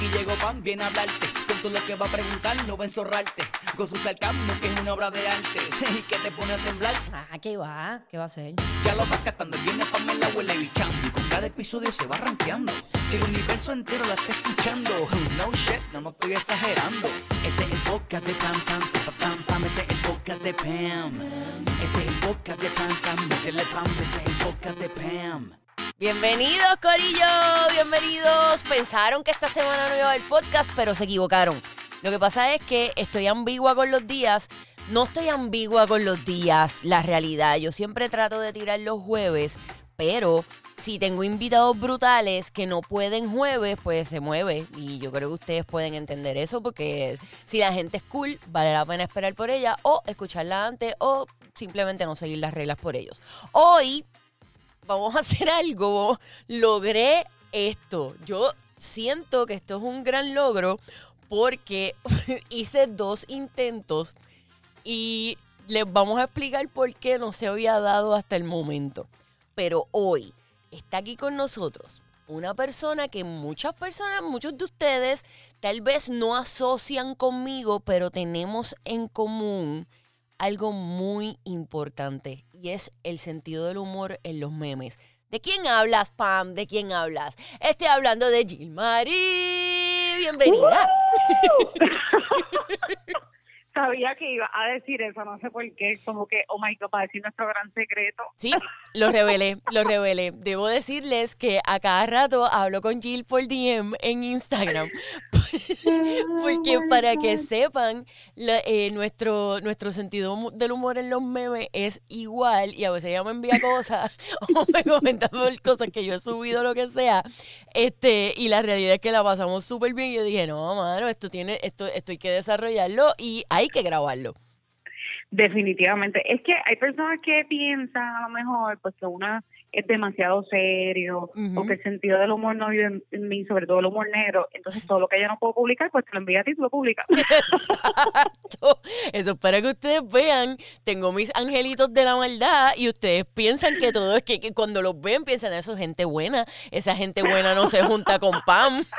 Aquí llegó Pan, viene a hablarte. Con todo lo que va a preguntar, no va a enzorrarte. Con su sarcasmo, que es una obra de arte. Y que te pone a temblar. Ah, ¿qué va? ¿Qué va a hacer? Ya lo vas captando, viene Pamela huele bichando. Y con cada episodio se va rankeando. Si el universo entero la está escuchando. No shit, no me estoy exagerando. Este es el podcast de Pam Pam, pam, pam, pam. Este es el podcast de Pam. Este es el podcast de Pam Pam. Métele Pam, este es el podcast de Pam. Bienvenidos, Corillo, bienvenidos. Pensaron que esta semana no iba a haber podcast, pero se equivocaron. Lo que pasa es que estoy ambigua con los días. No estoy ambigua con los días, la realidad. Yo siempre trato de tirar los jueves, pero si tengo invitados brutales que no pueden jueves, pues se mueve. Y yo creo que ustedes pueden entender eso porque si la gente es cool, vale la pena esperar por ella o escucharla antes o simplemente no seguir las reglas por ellos. Hoy vamos a hacer algo. Logré esto. Yo siento que esto es un gran logro porque hice dos intentos y les vamos a explicar por qué no se había dado hasta el momento. Pero hoy está aquí con nosotros una persona que muchas personas, muchos de ustedes tal vez no asocian conmigo, pero tenemos en común algo muy importante y es el sentido del humor en los memes. ¿De quién hablas, Pam? ¿De quién hablas? Estoy hablando de Jill Marie. Bienvenida. Sabía que iba a decir eso, no sé por qué, como que, oh my god, para decir nuestro gran secreto. Sí, lo revelé, lo revelé. Debo decirles que a cada rato hablo con Jill por DM en Instagram. Porque para que sepan, la- eh, nuestro, nuestro sentido del humor en los memes es igual y a veces ella me envía cosas o me comenta por cosas que yo he subido, lo que sea. Este, y la realidad es que la pasamos súper bien. Y yo dije, no, mano, esto tiene, esto, esto hay que desarrollarlo y hay que grabarlo. Definitivamente. Es que hay personas que piensan a lo mejor pues que una es demasiado serio Ujú. o que el sentido del humor no vive en- en mí, sobre todo el humor negro. Entonces todo lo que yo no puedo publicar, pues te lo envía a ti y tú lo publicas. Exacto. Eso es para que ustedes vean. Tengo mis angelitos de la maldad y ustedes piensan que todo es que, que cuando los ven piensan eso es gente buena. Esa gente buena no se junta con Pam.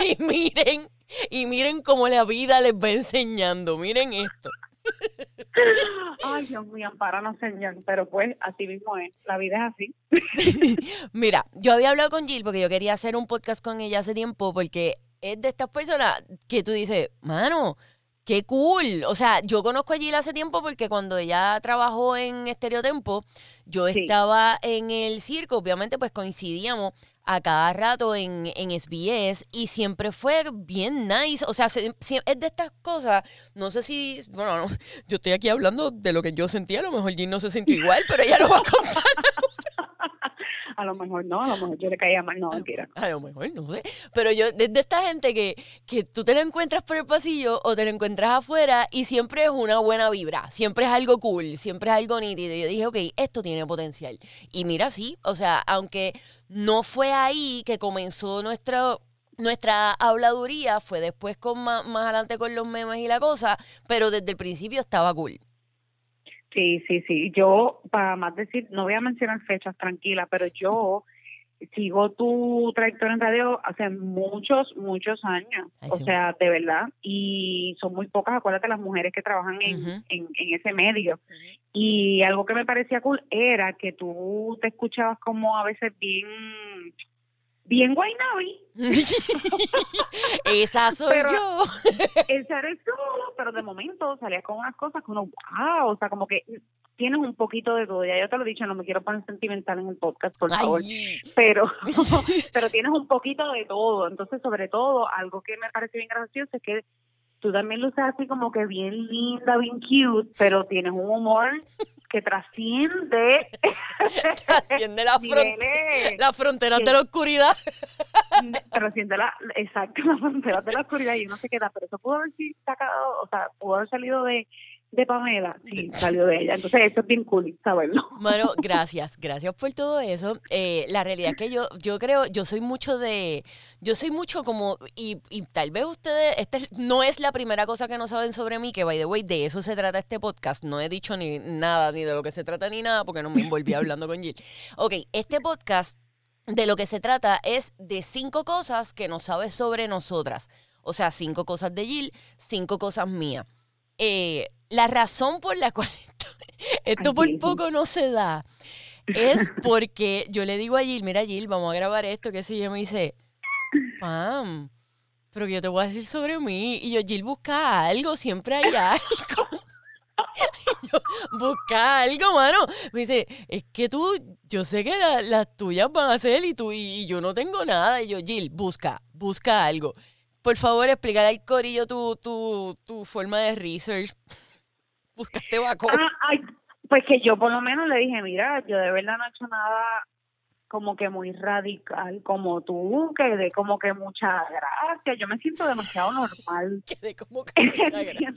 Y miren, y miren cómo la vida les va enseñando. Miren esto. Ay, Dios mío, para no señor. Pero pues así mismo es. La vida es así. Mira, yo había hablado con Jill porque yo quería hacer un podcast con ella hace tiempo porque es de estas personas que tú dices, mano, qué cool. O sea, yo conozco a Jill hace tiempo porque cuando ella trabajó en Estereotempo, yo Sí. estaba en el circo, obviamente pues coincidíamos a cada rato en, en SBS y siempre fue bien nice. O sea, se- es de estas cosas, no sé si, bueno, no, yo estoy aquí hablando de lo que yo sentía, a lo mejor Jill no se sintió igual, pero ella lo va a contar. A lo mejor no, a lo mejor yo le caía mal. No, mentira. A lo mejor, no sé. Pero yo, desde esta gente que, que tú te la encuentras por el pasillo o te la encuentras afuera y siempre es una buena vibra, siempre es algo cool, siempre es algo nítido. Yo dije, ok, esto tiene potencial. Y mira, sí, o sea, aunque no fue ahí que comenzó nuestra, nuestra habladuría, fue después con más, más adelante con los memes y la cosa, pero desde el principio estaba cool. Sí, sí, sí. Yo, para más decir, no voy a mencionar fechas, tranquila, pero yo sigo tu trayectoria en radio hace muchos, muchos años. Ay, o sí. sea, de verdad. Y son muy pocas, acuérdate, las mujeres que trabajan en, en, en ese medio. Y algo que me parecía cool era que tú te escuchabas como a veces bien, bien guaynabi. Esa soy Pero- yo. Ese eres tú, pero de momento salías con unas cosas que uno, wow, o sea, como que tienes un poquito de todo. Ya yo te lo he dicho, no me quiero poner sentimental en el podcast, por favor. Ay. Pero, pero tienes un poquito de todo. Entonces, sobre todo, algo que me parece bien gracioso es que tú también luces así como que bien linda, bien cute, pero tienes un humor que trasciende Trasciende la, fron- niveles. la frontera Sí. de la oscuridad. trasciende la, exacto, la frontera de la oscuridad y uno se queda, pero eso pudo haber sido sacado, o sea, pudo haber salido de, de Pamela, sí, salió de ella. Entonces, eso es bien cool saberlo. Mano, gracias, gracias por todo eso. Eh, la realidad es que yo, yo creo, yo soy mucho de, yo soy mucho como, y, y tal vez ustedes, esta es- no es la primera cosa que no saben sobre mí, que by the way, de eso se trata este podcast. No he dicho ni nada, ni de lo que se trata ni nada, porque no me envolví hablando con Jill. Ok, este podcast de lo que se trata es de cinco cosas que no sabes sobre nosotras. O sea, cinco cosas de Jill, cinco cosas mías. Eh, la razón por la cual esto, por poco no se da es porque yo le digo a Jill, mira Jill, vamos a grabar esto, que si ella me dice, Pam, pero que yo te voy a decir sobre mí. Y yo, Jill, busca algo, siempre hay algo. Y yo, busca algo, mano. Me dice, es que tú, yo sé que la- las tuyas van a ser y tú, y, y yo no tengo nada. Y yo, Jill, busca, busca algo. Por favor, explícale al corillo tu, tu, tu forma de research. Buscaste vaco. Ah, ay, pues que yo por lo menos le dije, mira, yo de verdad no he hecho nada como que muy radical como tú, que de como que mucha gracia. Yo me siento demasiado normal. Quedé como que mucha gracia.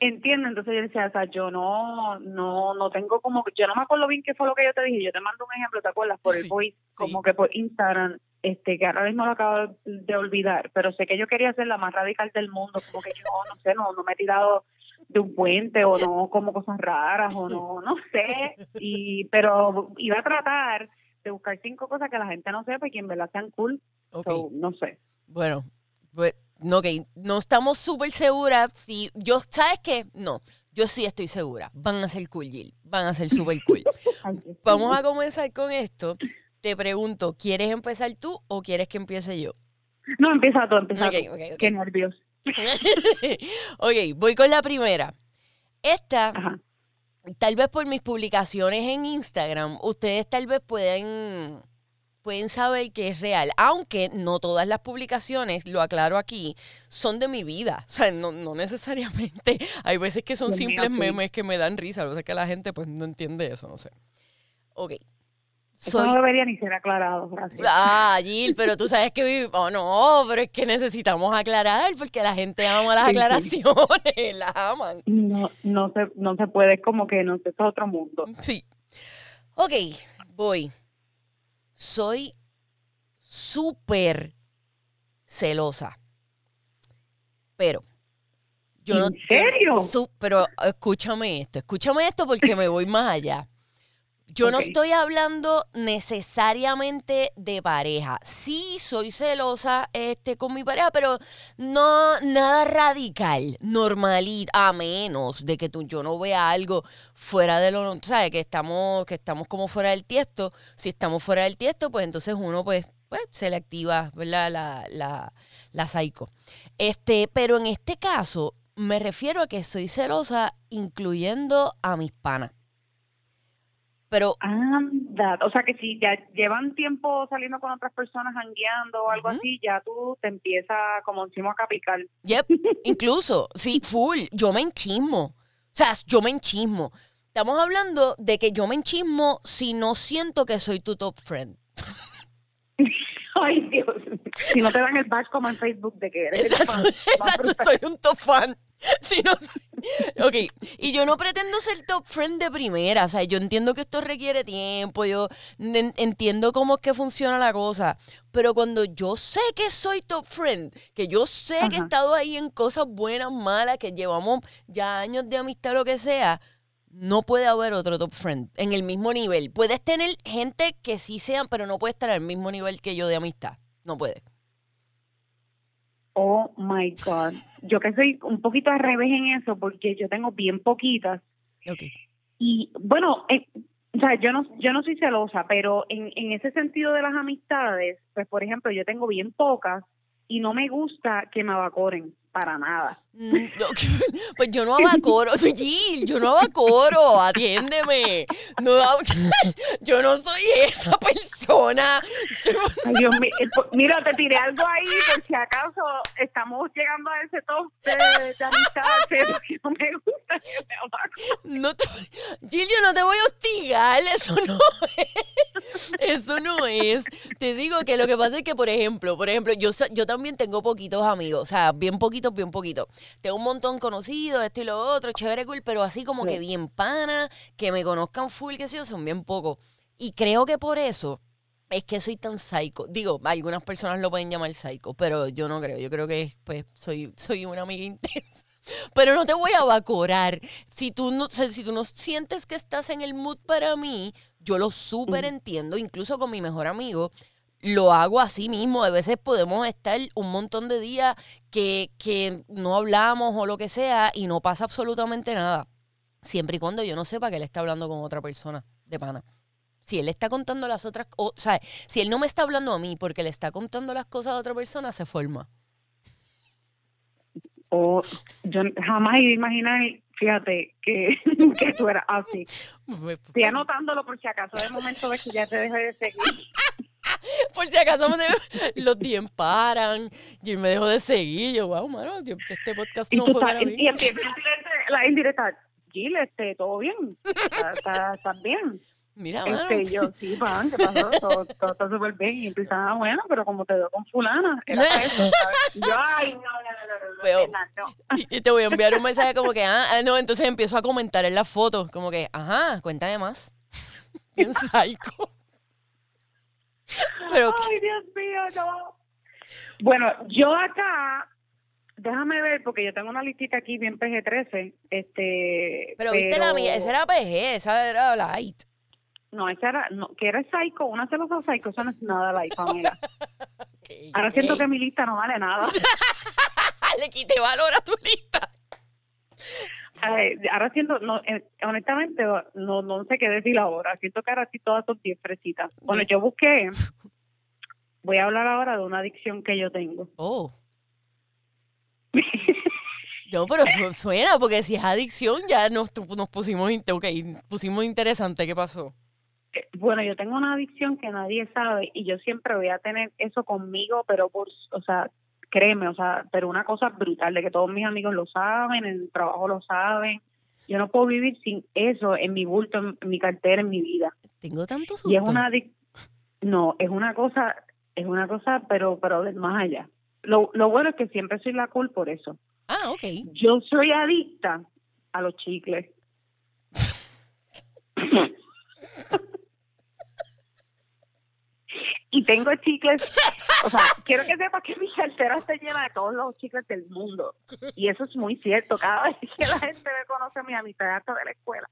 Entiendo, entonces yo decía, o sea, yo no, no, no tengo como, yo no me acuerdo bien qué fue lo que yo te dije, yo te mando un ejemplo, ¿te acuerdas? Por Sí, el voice, como que por Instagram, este, que ahora mismo lo acabo de olvidar, pero sé que yo quería ser la más radical del mundo, como que yo, no sé, no, no me he tirado de un puente o no como cosas raras o no, no sé, y, pero iba a tratar de buscar cinco cosas que la gente no sepa y que en verdad sean cool, Ok. so, no sé. Bueno, pues, no, ok, no estamos súper seguras. Si yo, ¿sabes qué? No, yo sí estoy segura. Van a ser cool, Jill. Van a ser súper cool. Vamos a comenzar con esto. Te pregunto, ¿quieres empezar tú o quieres que empiece yo? No, empieza tú, empieza Ok, tú. ok, ok. Qué nervios. ok, voy con la primera. Esta, Ajá. tal vez por mis publicaciones en Instagram, ustedes tal vez pueden, pueden saber que es real, aunque no todas las publicaciones, lo aclaro aquí, son de mi vida. O sea, no, no necesariamente. Hay veces que son Dios mío, simples sí. memes que me dan risa, a veces que la gente pues no entiende eso, no sé. Ok. Eso no debería ni ser aclarado, gracias. Ah, Jill, pero tú sabes que vivimos. Oh, no, pero es que necesitamos aclarar porque la gente ama las Sí, sí. aclaraciones, las aman. No, no se, no se puede, es como que no sé, es otro mundo. Sí. Ok, voy. Soy súper celosa. Pero. Yo no, ¿En serio? Su- pero escúchame esto, escúchame esto porque me voy más allá. Yo no estoy hablando necesariamente de pareja. Sí, soy celosa este, con mi pareja, pero no nada radical, normalita, a menos de que tú, yo no vea algo fuera de lo, ¿sabes? Que estamos, que estamos como fuera del tiesto. Si estamos fuera del tiesto, pues entonces uno pues, pues se le activa, ¿verdad? La, la, la psycho. Este, pero en este caso me refiero a que soy celosa incluyendo a mis panas. Pero Anda, o sea que si ya llevan tiempo saliendo con otras personas, jangueando o algo así, ya tú te empiezas, como acá, a picar. Yep, incluso, sí, full, yo me enchismo. O sea, yo me enchismo. Estamos hablando de que yo me enchismo si no siento que soy tu top friend. Ay, Dios. Si no te dan el badge como en Facebook de que eres el fan exacto, soy un top fan. Si no ok, y yo no pretendo ser top friend de primera, o sea, yo entiendo que esto requiere tiempo, yo en- entiendo cómo es que funciona la cosa, pero cuando yo sé que soy top friend, que yo sé que he estado ahí en cosas buenas, malas, que llevamos ya años de amistad, lo que sea, no puede haber otro top friend en el mismo nivel. Puedes tener gente que sí sean, pero no puede estar al mismo nivel que yo de amistad. No puede. Oh my God. Yo que soy un poquito al revés en eso, porque yo tengo bien poquitas. Ok. Y bueno, eh, o sea, yo no, yo no soy celosa, pero en, en ese sentido de las amistades, pues por ejemplo, yo tengo bien pocas y no me gusta que me abacoren para nada. Mm, no, Pues yo no abacoro, Gil, yo no abacoro, atiéndeme. No, yo no soy esa persona. Yo- Ay, Dios mío. Eh, po- Mira, te tiré algo ahí por si acaso estamos llegando a ese top de, de amistad, pero no me gusta que me abacoren. no te, Gil, yo no te voy a hostigar, eso no es. Eso no es. Te digo que lo que pasa es que, por ejemplo, por ejemplo, yo, yo también tengo poquitos amigos, o sea, bien poquitos, bien poquitos. Tengo un montón conocidos, esto y lo otro, chévere, cool, pero así como que bien pana, que me conozcan full, que sé yo, son bien pocos. Y creo que por eso es que soy tan psycho. Digo, algunas personas lo pueden llamar psycho, pero yo no creo. Yo creo que pues soy, soy una amiga intensa. Pero no te voy a evacorar. Si tú no, si tú no sientes que estás en el mood para mí, yo lo súper entiendo, incluso con mi mejor amigo, lo hago así mismo. A veces podemos estar un montón de días que, que no hablamos o lo que sea y no pasa absolutamente nada. Siempre y cuando yo no sepa que él está hablando con otra persona de pana. Si él está contando las otras, o, o sea, si él no me está hablando a mí porque le está contando las cosas a otra persona, se forma. O yo jamás iba a imaginar, fíjate, que, que tú eras así. Estoy anotándolo por si acaso de momento ves que ya te dejé de seguir. Por si acaso me- los DM paran y me dejó de seguir. Yo, wow, mano, este podcast no fue para mí. y empieza la indirecta. Gil, este, ¿todo bien? ¿Estás- ¿Estás estás bien? Mira, mano. Este, yo, sí, pan, ¿qué pasó? Todo, todo está súper bien. Y empiezan, ah, bueno, pero como te veo con fulana, era eso, yo, ay, no, no, no, no, no, Veo. nena, no. Y y te voy a enviar un mensaje como que, ah, ah, no, entonces empiezo a comentar en las fotos, como que, ajá, cuéntame más. Bien psycho. Pero, Ay, Dios mío, no. Bueno, yo acá, déjame ver, porque yo tengo una listita aquí bien PG-13. Este, pero viste la mía, esa era PG, esa era light. No, esa era, no, que era Psycho, una celosa Psycho, eso no es nada la Pamela. Ok, Ahora siento que mi lista no vale nada. Le quité valor a tu lista. Ay, ahora siento, no, eh, honestamente, no, no sé qué decir ahora. Siento que ahora sí todas son bien fresitas. Bueno, yo busqué, voy a hablar ahora de una adicción que yo tengo. Oh. No, pero su- suena, porque si es adicción, ya nos, nos pusimos, in- ok, pusimos interesante. ¿Qué pasó? Eh, Bueno, yo tengo una adicción que nadie sabe y yo siempre voy a tener eso conmigo, pero por, o sea, créeme, o sea, pero una cosa brutal de que todos mis amigos lo saben, en el trabajo lo saben. Yo no puedo vivir sin eso en mi bulto, en, en mi cartera, en mi vida. Tengo tanto susto. Y es una no, es una cosa, es una cosa, pero pero más allá. Lo, lo bueno es que siempre soy la cool por eso. Ah, ok. Yo soy adicta a los chicles. Y tengo chicles, o sea, quiero que sepas que mi cartera está llena de todos los chicles del mundo. Y eso es muy cierto. Cada vez que la gente me conoce a mi amistad hasta de la escuela,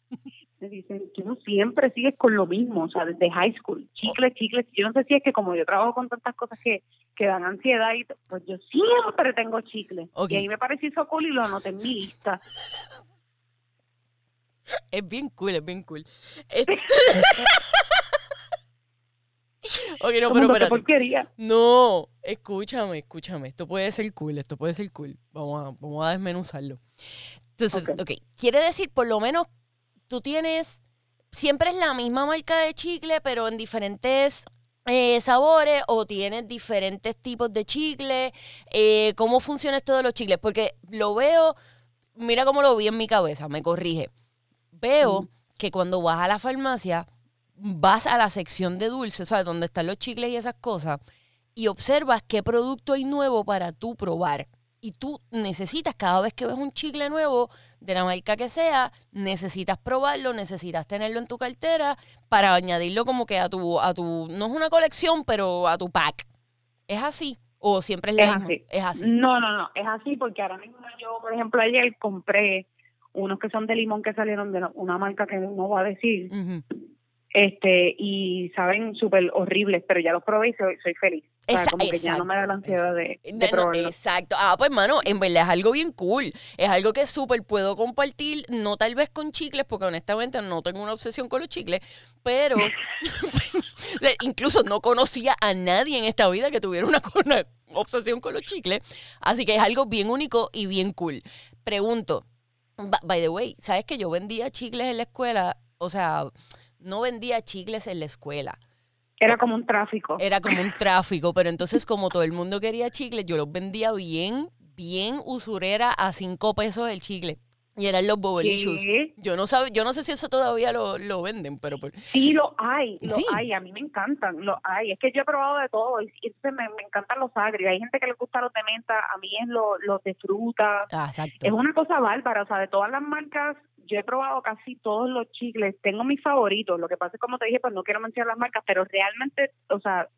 me dicen, tú siempre sigues con lo mismo, o sea, desde high school, chicles, chicles. Yo no sé si es que como yo trabajo con tantas cosas que, que dan ansiedad, y pues yo siempre tengo chicles. Ok. Y ahí me pareció eso cool y lo anoté en mi lista. Es bien cool, es bien cool. Este- ok, no, pero espérate. porquería. No, escúchame, escúchame. Esto puede ser cool, esto puede ser cool. Vamos a, vamos a desmenuzarlo. Entonces, Ok. quiere decir, por lo menos, tú tienes, siempre es la misma marca de chicle, pero en diferentes eh, sabores o tienes diferentes tipos de chicle. Eh, ¿Cómo funciona esto de los chicles? Porque lo veo, mira cómo lo vi en mi cabeza, me corrige. Veo que cuando vas a la farmacia, vas a la sección de dulces, sea, donde están los chicles y esas cosas, y observas qué producto hay nuevo para tú probar. Y tú necesitas, cada vez que ves un chicle nuevo, de la marca que sea, necesitas probarlo, necesitas tenerlo en tu cartera para añadirlo como que a tu, a tu, no es una colección, pero a tu pack. ¿Es así? ¿O siempre es la Es misma? así. Es así. No, no, no, es así porque ahora mismo yo, por ejemplo, ayer compré unos que son de limón que salieron de una marca que no voy a decir. Este y saben súper horribles, pero ya los probé y soy, soy feliz. O sea, como que ya no me da la ansiedad de, de No, no, probarlo. exacto. Ah, pues, mano, en verdad es algo bien cool. Es algo que súper puedo compartir, no tal vez con chicles, porque honestamente no tengo una obsesión con los chicles, pero o sea, incluso no conocía a nadie en esta vida que tuviera una, una obsesión con los chicles. Así que es algo bien único y bien cool. Pregunto, by the way, ¿sabes que yo vendía chicles en la escuela? O sea, no vendía chicles en la escuela. Era como un tráfico. Era como un tráfico, pero entonces como todo el mundo quería chicles, yo los vendía bien, bien usurera a cinco pesos el chicle. Y eran los bobolichus. Yo no sabe, yo no sé si eso todavía lo, lo venden, pero por- Sí, lo hay, lo Sí. hay, a mí me encantan, lo hay. Es que yo he probado de todo y, me, me encantan los agrios. Hay gente que le gusta los de menta, a mí es lo- los de fruta. ah, exacto. Es una cosa bárbara, o sea, de todas las marcas, yo he probado casi todos los chicles. Tengo mis favoritos. Lo que pasa es, como te dije, pues no quiero mencionar las marcas, pero realmente, o sea,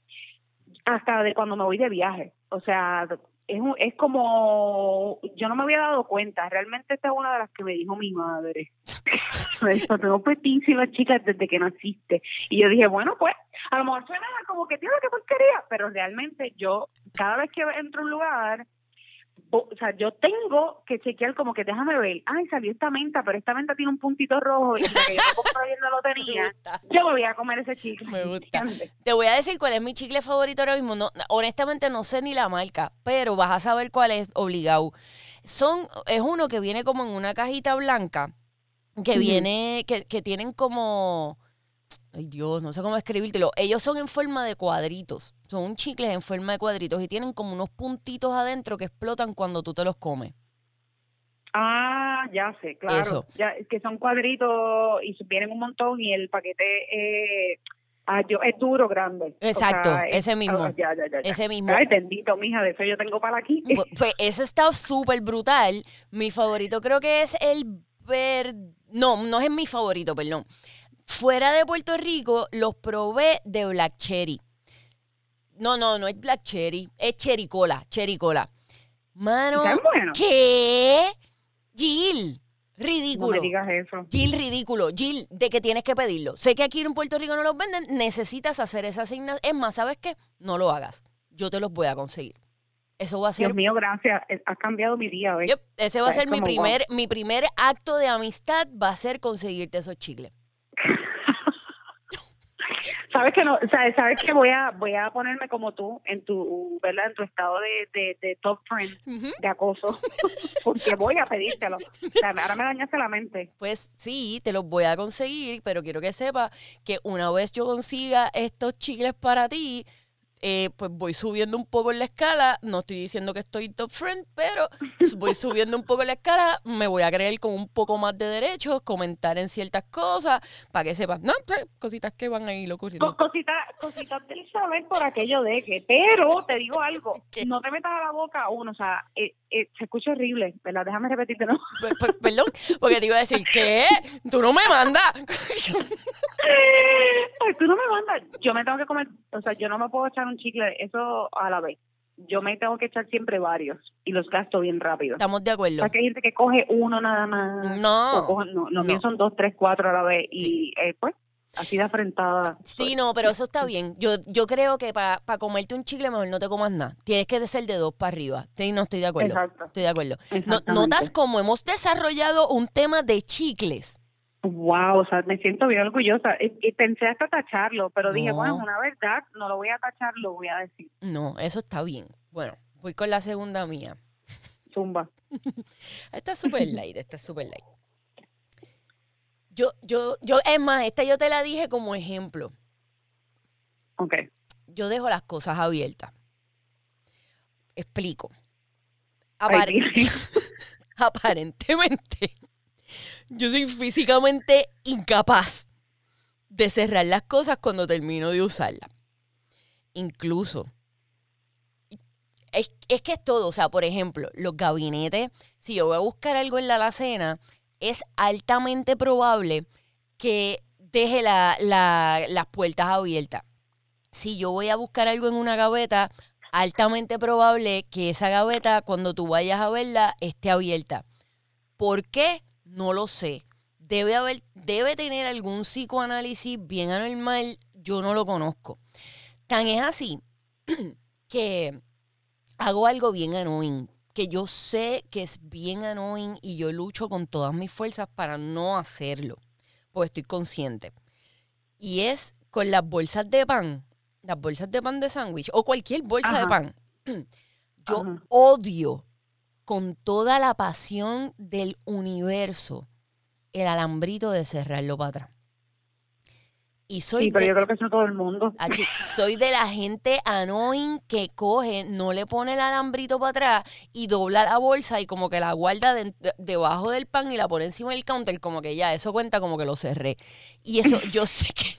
hasta de cuando me voy de viaje. O sea, es, un- es como, yo no me había dado cuenta, realmente esta es una de las que me dijo mi madre. me tengo petísimas chicas desde que naciste. Y yo dije, bueno, pues, a lo mejor suena como que tiene que porquería, pero realmente yo, cada vez que entro a un lugar, o sea, yo tengo que chequear como que déjame ver, ay, salió esta menta, pero esta menta tiene un puntito rojo y la que yo no lo tenía. Yo me voy a comer ese chicle. Me gusta. Te voy a decir cuál es mi chicle favorito ahora mismo. No, honestamente no sé ni la marca, pero vas a saber cuál es obligado. Son, es uno que viene como en una cajita blanca, que viene, que, que tienen como, ay Dios, no sé cómo escribírtelo. Ellos son en forma de cuadritos. Son chicles en forma de cuadritos y tienen como unos puntitos adentro que explotan cuando tú te los comes. Ah, ya sé, claro. Eso. Ya, que son cuadritos y vienen un montón y el paquete eh, ah, yo, es duro, grande. O Exacto, sea, ese mismo. ah, ya, ya. Ese mismo. Ay, bendito, mija, de eso yo tengo para aquí. Pu- Pues ese está súper brutal. Mi favorito creo que es el ver... No, no es mi favorito, perdón. Fuera de Puerto Rico los probé de Black Cherry. No, no, no es Black Cherry. Es Cherry Cola, Cherry Cola. Mano. ¿qué? Jill, No ridículo. me digas eso. Jill, ridículo. Jill, de que tienes que pedirlo. Sé que aquí en Puerto Rico no los venden, necesitas hacer esa asignación. Es más, ¿sabes qué? No lo hagas. Yo te los voy a conseguir. Eso va a ser Dios mío, gracias. Eh, Has cambiado mi día, ¿ves? Yep, ese va a O sea, ser mi primer, mi primer acto de amistad, va a ser conseguirte esos chicles. Sabes que no, sabes, sabes que voy a voy a ponerme como tú en tu, ¿verdad? En tu estado de, de, de top friend de acoso, porque voy a pedírtelo. O sea, ahora me dañaste la mente. Pues sí, te los voy a conseguir, pero quiero que sepas que una vez yo consiga estos chicles para ti, eh, pues voy subiendo un poco en la escala. No estoy diciendo que estoy top friend, pero voy subiendo un poco en la escala. Me voy a creer con un poco más de derechos, comentar en ciertas cosas, para que sepas, no, pues, cositas que van a ir Co- ocurriendo. Cositas, cositas del saber por aquello de que, pero te digo algo, ¿Qué? no te metas a la boca uno, o sea, eh, eh, se escucha horrible, ¿verdad? Déjame repetirte, ¿no? Pe- pe- Perdón, porque te iba a decir, ¿qué? Tú no me mandas. Ay, tú no me mandas, yo me tengo que comer, o sea, yo no me puedo echar un chicle, eso a la vez. Yo me tengo que echar siempre varios y los gasto bien rápido. Estamos de O acuerdo. sea, que hay gente que coge uno nada más. o No. cogen- no, los no. míos son dos, tres, cuatro a la vez y eh, pues así de afrentada. Sí, no, pero eso está bien. Yo, yo creo que para comerte un chicle mejor no te comas nada. Tienes que ser de dos para arriba. Sí, no estoy de acuerdo. Exacto. Estoy de acuerdo. No-. ¿Notas cómo hemos desarrollado un tema de chicles? Wow, o sea, me siento bien orgullosa. Y, y pensé hasta tacharlo, pero dije, No. bueno, es una verdad, no lo voy a tachar, lo voy a decir. No, eso está bien. Bueno, voy con la segunda mía. Zumba. Esta es súper light, esta es súper light. Yo, yo, yo, es más, esta yo te la dije como ejemplo. Ok. Yo dejo las cosas abiertas. Explico. Ay, aparentemente, yo soy físicamente incapaz de cerrar las cosas cuando termino de usarlas. Incluso, es, es que es todo, o sea, por ejemplo, los gabinetes, si yo voy a buscar algo en la alacena, es altamente probable que deje la- la- las puertas abiertas. Si yo voy a buscar algo en una gaveta, altamente probable que esa gaveta, cuando tú vayas a verla, esté abierta. ¿Por qué? No lo sé. Debe haber, debe tener algún psicoanálisis bien anormal, yo no lo conozco. Tan es así que hago algo bien annoying, que yo sé que es bien annoying y yo lucho con todas mis fuerzas para no hacerlo, porque estoy consciente. Y es con las bolsas de pan, las bolsas de pan de sándwich o cualquier bolsa de pan. Yo Ajá. odio con toda la pasión del universo el alambrito de cerrarlo para atrás. Y soy Sí, pero de- yo creo que eso todo el mundo. Soy de la gente annoying que coge, no le pone el alambrito para atrás y dobla la bolsa y como que la guarda de- de- debajo del pan y la pone encima del counter, como que ya, eso cuenta como que lo cerré. Y eso, yo sé que,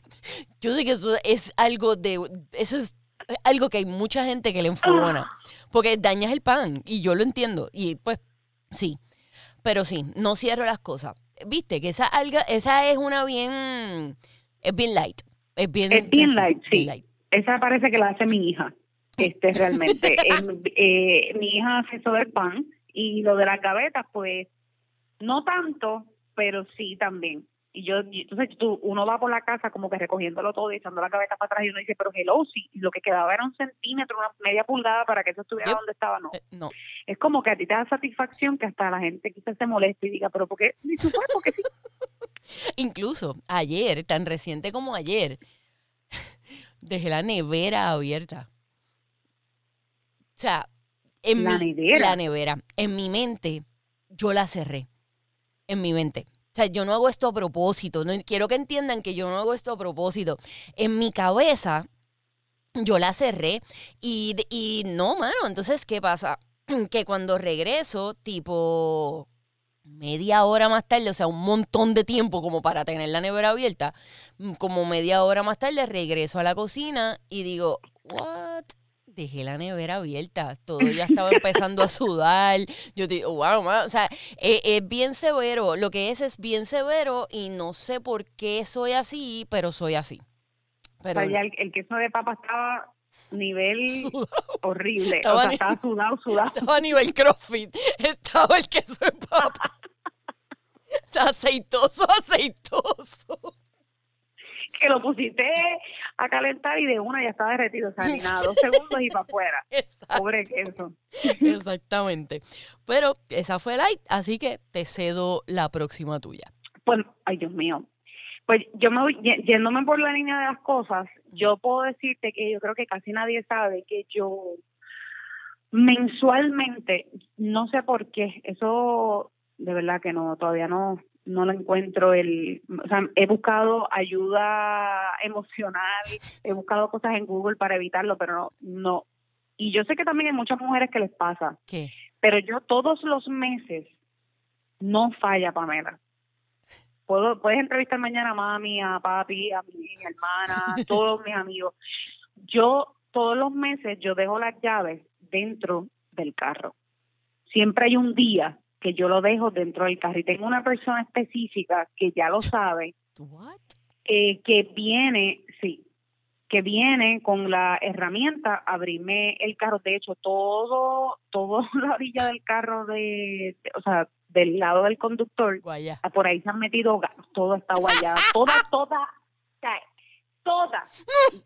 yo sé que eso es algo de, eso es algo que hay mucha gente que le enfogona, porque dañas el pan y yo lo entiendo y pues sí, pero sí, no cierro las cosas. Viste que esa alga, esa es una bien, es bien light. Es bien, Es bien light, sí. light. Esa parece que la hace mi hija. este realmente. Eh, mi hija hace eso del pan y lo de las gavetas, pues no tanto, pero sí también. Y yo, y entonces tú, uno va por la casa como que recogiéndolo todo y echando la cabeza para atrás y uno dice, pero hello, lo que quedaba era un centímetro, una media pulgada para que eso estuviera Yep. donde estaba, no. Eh, no. Es como que a ti te da satisfacción que hasta la gente quizás se moleste y diga, pero ¿por qué? Ni su cuerpo, que sí. Incluso ayer, tan reciente como ayer, dejé la nevera abierta. O sea, en La mi, nevera. la nevera. En mi mente, yo la cerré. En mi mente. O sea, yo no hago esto a propósito. No, quiero que entiendan que yo no hago esto a propósito. En mi cabeza, yo la cerré y, y no, mano. Entonces, ¿qué pasa? Que cuando regreso, tipo media hora más tarde, o sea, un montón de tiempo como para tener la nevera abierta, mm, como media hora más tarde regreso a la cocina y digo, what? Dejé la nevera abierta, todo ya estaba empezando a sudar. Yo digo, wow, ma", o sea, es bien severo. Lo que es es bien severo y no sé por qué soy así, pero soy así. O sea, ya el, el queso de papa estaba nivel horrible. Estaba o sea, estaba sudado, sudado. estaba a nivel crossfit, estaba el queso de papa. Está aceitoso, aceitoso. Que lo pusiste a calentar y de una ya estaba derretido. O sea, ni nada, dos segundos y para afuera. Exacto. Pobre queso. Exactamente. Pero esa fue light, así que te cedo la próxima tuya. Pues, ay, Dios mío. Pues yo me voy, yéndome por la línea de las cosas, yo puedo decirte que yo creo que casi nadie sabe que yo mensualmente, no sé por qué, eso de verdad que no, todavía no, no lo encuentro el, o sea, he buscado ayuda emocional, he buscado cosas en Google para evitarlo, pero no, no. Y yo sé que también hay muchas mujeres que les pasa, ¿Qué? pero yo todos los meses no falla Pamela. Puedo, puedes entrevistar mañana a mami, a papi, a mi hermana, a todos mis amigos. Yo todos los meses yo dejo las llaves dentro del carro. Siempre hay un día que yo lo dejo dentro del carro y tengo una persona específica que ya lo sabe, eh, que viene, sí, que viene con la herramienta a abrirme el carro. De hecho, todo, todo la orilla del carro de, de- o sea, del lado del conductor, Guaya. ah, por ahí se han metido gatos, todo está guayado, toda, toda, sea, toda,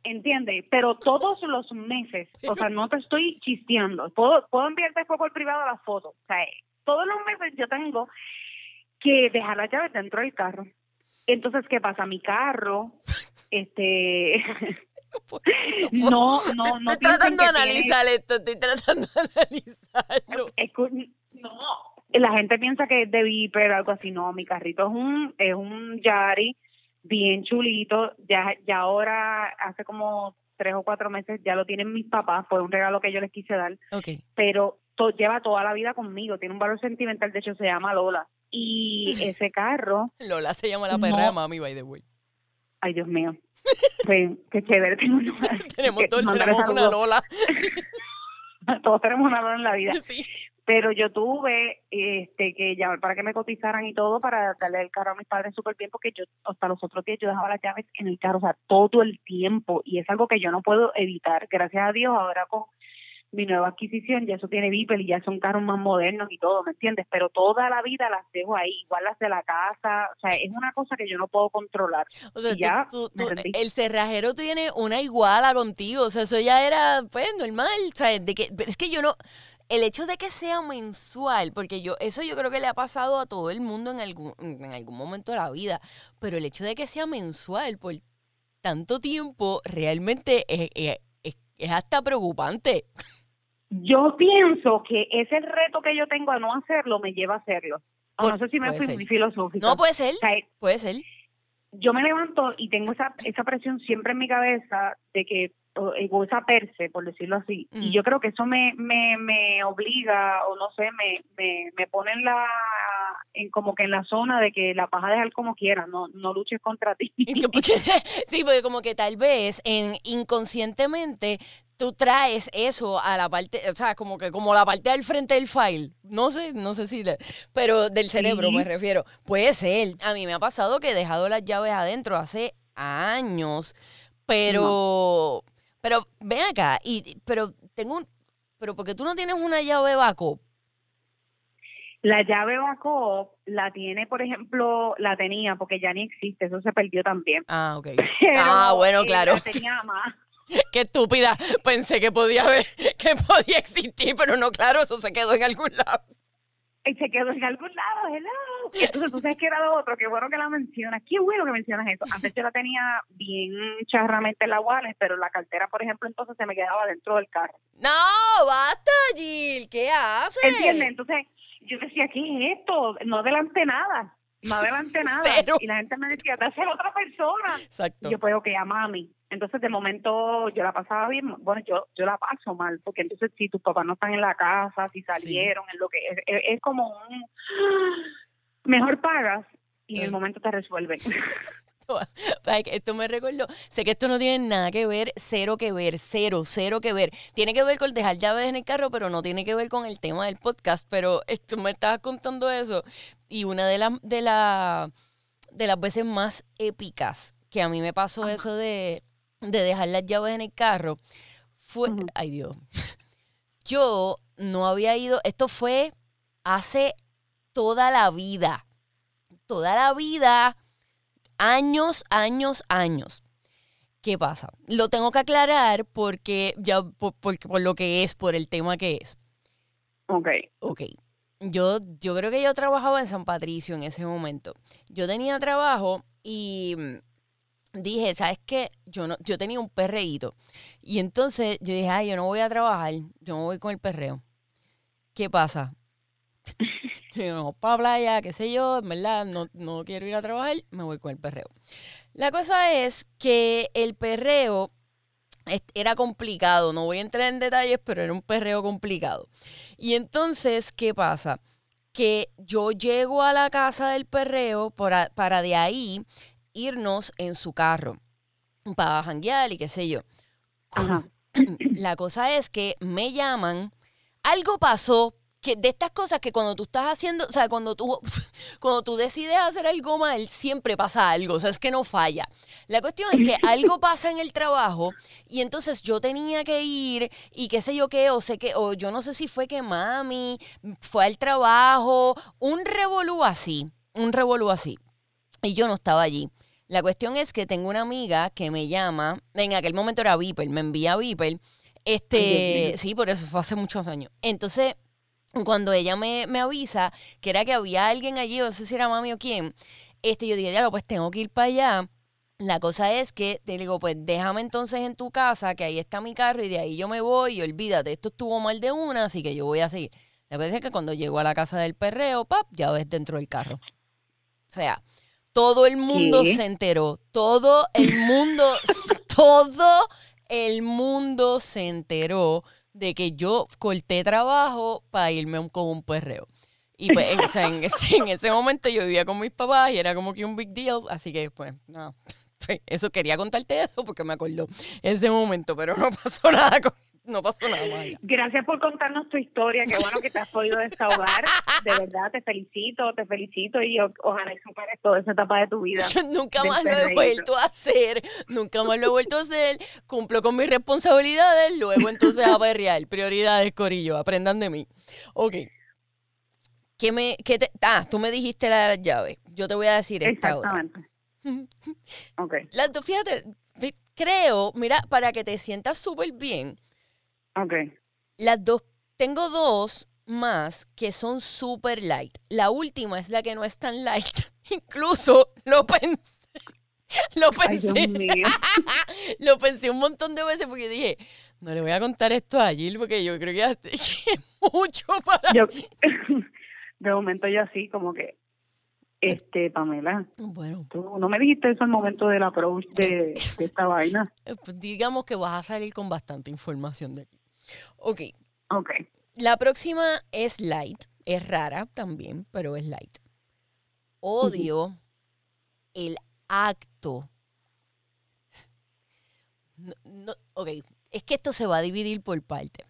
¿entiendes? Pero todos los meses, o sea, no te estoy chisteando, puedo, puedo enviarte por privado las fotos, o sea, todos los meses yo tengo que dejar las llaves dentro del carro. Entonces, ¿qué pasa? Mi carro, este, no, no, no. Estoy tratando de analizar esto, estoy tratando de analizarlo. No, la gente piensa que es de Viper o algo así. No, mi carrito es un es un Yari bien chulito. Ya ya ahora hace como tres o cuatro meses ya lo tienen mis papás. Fue un regalo que yo les quise dar, Ok. pero to- lleva toda la vida conmigo. Tiene un valor sentimental. De hecho, se llama Lola. Y ese carro, Lola se llama la perra de No. mami, by the way. ay Dios mío, pues, qué chévere. Tengo una- Tenemos, que dos, mandarle tenemos una. Lola. Todos tenemos una Lola en la vida. Sí. pero yo tuve este que llamar para que me cotizaran y todo para darle el carro a mis padres súper bien porque yo hasta los otros días yo dejaba las llaves en el carro, o sea, todo el tiempo y es algo que yo no puedo evitar, gracias a Dios ahora con mi nueva adquisición ya eso tiene Viper y ya son carros más modernos y todo, ¿me entiendes? Pero toda la vida las dejo ahí, igual las de la casa, o sea, es una cosa que yo no puedo controlar. O sea, ya tú- tú- el cerrajero tiene una iguala contigo. O sea, eso ya era, pues, normal. O sea, de que, pero es que yo no. El hecho de que sea mensual, porque yo, eso yo creo que le ha pasado a todo el mundo en algún, en algún momento de la vida. Pero el hecho de que sea mensual por tanto tiempo, realmente es, es- es- es hasta preocupante. Yo pienso que ese reto que yo tengo a no hacerlo me lleva a hacerlo. Por- no sé si me fui ser. muy filosófica. No, puede ser, O sea, puede ser. yo me levanto y tengo esa, esa presión siempre en mi cabeza de que, o, o esa perse, por decirlo así. Mm. Y yo creo que eso me, me, me obliga, o no sé, me, me, me pone en la, en como que en la zona de que la vas a dejar como quieras, no, no luches contra ti. Sí, porque como que tal vez en inconscientemente tú traes eso a la parte, o sea, como que como la parte del frente del file. No sé, no sé si, le- pero del cerebro Sí. me refiero. Puede ser. A mí me ha pasado que he dejado las llaves adentro hace años, pero, pero, ven acá, y, pero tengo un, pero porque tú no tienes una llave backup. La llave backup la tiene, por ejemplo, la tenía porque ya ni existe, eso se perdió también. Ah, ok. Pero, ah, bueno, eh, claro. La tenía más. Qué estúpida. Pensé que podía haber, que podía existir, pero no, claro, eso se quedó en algún lado. Y se quedó en algún lado, hello. Y entonces tú sabes que era lo otro, qué bueno que la mencionas. Qué bueno que mencionas eso. Antes yo la tenía bien charramente en la wallet, pero la cartera, por ejemplo, entonces se me quedaba dentro del carro. No, basta, Jill. ¿Qué haces? ¿Entiendes? Entonces yo decía, ¿qué es esto? No adelante nada. No adelante nada. Cero. Y la gente me decía, te hace otra persona. Exacto. Y yo, pues, ok, a mami. Entonces, de momento, yo la pasaba bien. Bueno, yo yo la paso mal, porque entonces, si tus papás no están en la casa, si salieron, en lo que es, es, es como un. Mejor pagas y en el Sí. momento te resuelven. Esto me recordó. Sé que esto no tiene nada que ver, cero que ver, cero, cero que ver. Tiene que ver con dejar llaves en el carro, pero no tiene que ver con el tema del podcast. Pero esto me estabas contando eso. Y una de las de la, de las veces más épicas que a mí me pasó eso de, de dejar las llaves en el carro fue. Ay, Dios. Yo no había ido. Esto fue hace toda la vida. Toda la vida años, años, años. ¿Qué pasa? Lo tengo que aclarar porque ya por, por- por lo que es, por el tema que es. ok. Ok. Yo, yo creo que yo trabajaba en San Patricio en ese momento. Yo tenía trabajo y mm, dije, ¿sabes qué? Yo no, yo tenía un perreíto. Y entonces yo dije, ay, yo no voy a trabajar, yo me voy con el perreo. ¿Qué pasa? No, para playa, qué sé yo, en verdad, no, no quiero ir a trabajar, me voy con el perreo. La cosa es que el perreo era complicado, no voy a entrar en detalles, pero era un perreo complicado. Y entonces, ¿qué pasa? Que yo llego a la casa del perreo para, para de ahí irnos en su carro para janguear y qué sé yo. Ajá. La cosa es que me llaman, algo pasó, que de estas cosas que cuando tú estás haciendo, o sea, cuando tú, cuando tú decides hacer algo mal, siempre pasa algo, o sea, es que no falla. La cuestión es que algo pasa en el trabajo y entonces yo tenía que ir y qué sé yo qué, o sé que, o yo no sé si fue que mami fue al trabajo, un revolú así, un revolú así. Y yo no estaba allí. La cuestión es que tengo una amiga que me llama, en aquel momento era Viper, me envía Viper. Este, sí, por eso fue hace muchos años. Entonces, cuando ella me, me avisa que era que había alguien allí, no sé si era mami o quién, este, yo dije, ya, pues tengo que ir para allá. La cosa es que te digo, pues déjame entonces en tu casa, que ahí está mi carro, y de ahí yo me voy, y olvídate, esto estuvo mal de una, así que yo voy a seguir. La cosa es que cuando llego a la casa del perreo, pap, ya ves dentro del carro. O sea, todo el mundo ¿Qué? se enteró, todo el mundo, todo el mundo se enteró de que yo corté trabajo para irme con un perreo. Y pues, en, o sea, en ese, en ese momento yo vivía con mis papás y era como que un big deal, así que pues, no. Pues, eso quería contarte eso porque me acordó ese momento, pero no pasó nada con, no pasó nada más. Gracias por contarnos tu historia. Qué bueno que te has podido desahogar. De verdad, te felicito, te felicito y o- ojalá y superes toda esa etapa de tu vida. Yo nunca más lo he vuelto a hacer, nunca más lo he vuelto a hacer, cumplo con mis responsabilidades, luego entonces a perrear, prioridades, Corillo, aprendan de mí. Ok. ¿Qué me, qué te, ah, tú me dijiste la llaves, yo te voy a decir esta otra. Exactamente. Ok. Las dos, fíjate, creo, mira, para que te sientas súper bien, Ok. las dos, tengo dos más que son súper light. La última es la que no es tan light. Incluso lo pensé. Lo Ay, Dios pensé. mío. lo pensé un montón de veces porque dije, no le voy a contar esto a Jill porque yo creo que es mucho para... Yo, de momento yo así como que, este, Pamela, Bueno, tú no me dijiste eso al momento del approach de, de esta vaina. pues digamos que vas a salir con bastante información de aquí. Ok, Ok. la próxima es light. Es rara también, pero es light. Odio el acto. No, no- ok, es que esto se va a dividir por parte.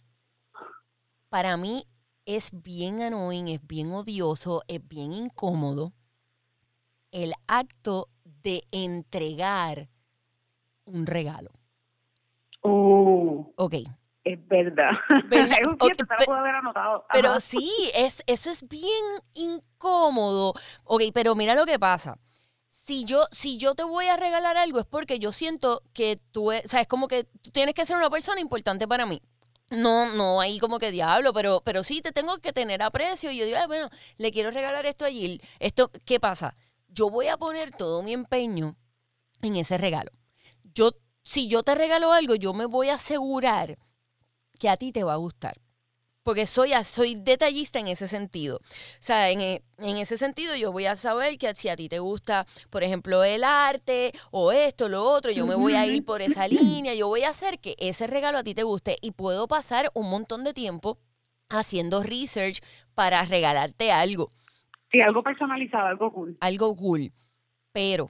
Para mí es bien annoying, es bien odioso, es bien incómodo el acto de entregar un regalo. Ok, ok. Es verdad. ¿Verdad? es un Ok, cierto, te pe- lo puedo haber anotado. Pero Ajá. sí, es, eso es bien incómodo. Ok, pero mira lo que pasa. Si yo, si yo te voy a regalar algo es porque yo siento que tú, e- o sea, es como que tú tienes que ser una persona importante para mí. No, no, ahí como que diablo, pero, pero sí te tengo que tener aprecio. Y yo digo, "Ay, bueno, le quiero regalar esto allí. Esto, ¿qué pasa? Yo voy a poner todo mi empeño en ese regalo. Yo, si yo te regalo algo, yo me voy a asegurar que a ti te va a gustar. Porque soy, soy detallista en ese sentido. O sea, en, en ese sentido yo voy a saber que si a ti te gusta, por ejemplo, el arte o esto, lo otro, yo me voy a ir por esa línea, yo voy a hacer que ese regalo a ti te guste y puedo pasar un montón de tiempo haciendo research para regalarte algo, Sí, algo personalizado, algo cool. algo cool. Pero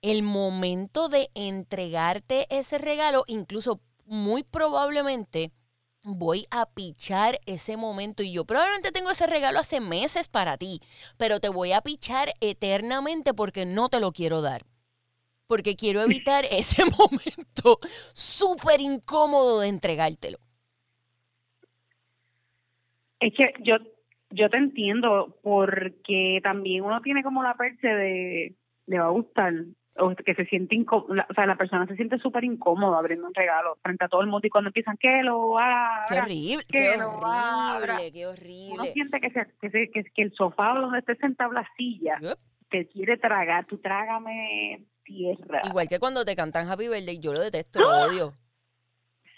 el momento de entregarte ese regalo, incluso muy probablemente voy a pichar ese momento y yo probablemente tengo ese regalo hace meses para ti, pero te voy a pichar eternamente porque no te lo quiero dar. Porque quiero evitar ese momento súper incómodo de entregártelo. Es que yo yo te entiendo porque también uno tiene como la perce de le va a gustar o que se siente incómodo, o sea, la persona se siente súper incómoda abriendo un regalo frente a todo el mundo y cuando empiezan que lo Qué abra, horrible, que qué lo abra. horrible, qué uno horrible. siente que, se, que, se- que, que el sofá donde esté sentado la silla te quiere tragar, tú trágame tierra. Igual que cuando te cantan Happy Birthday, yo lo detesto, lo odio.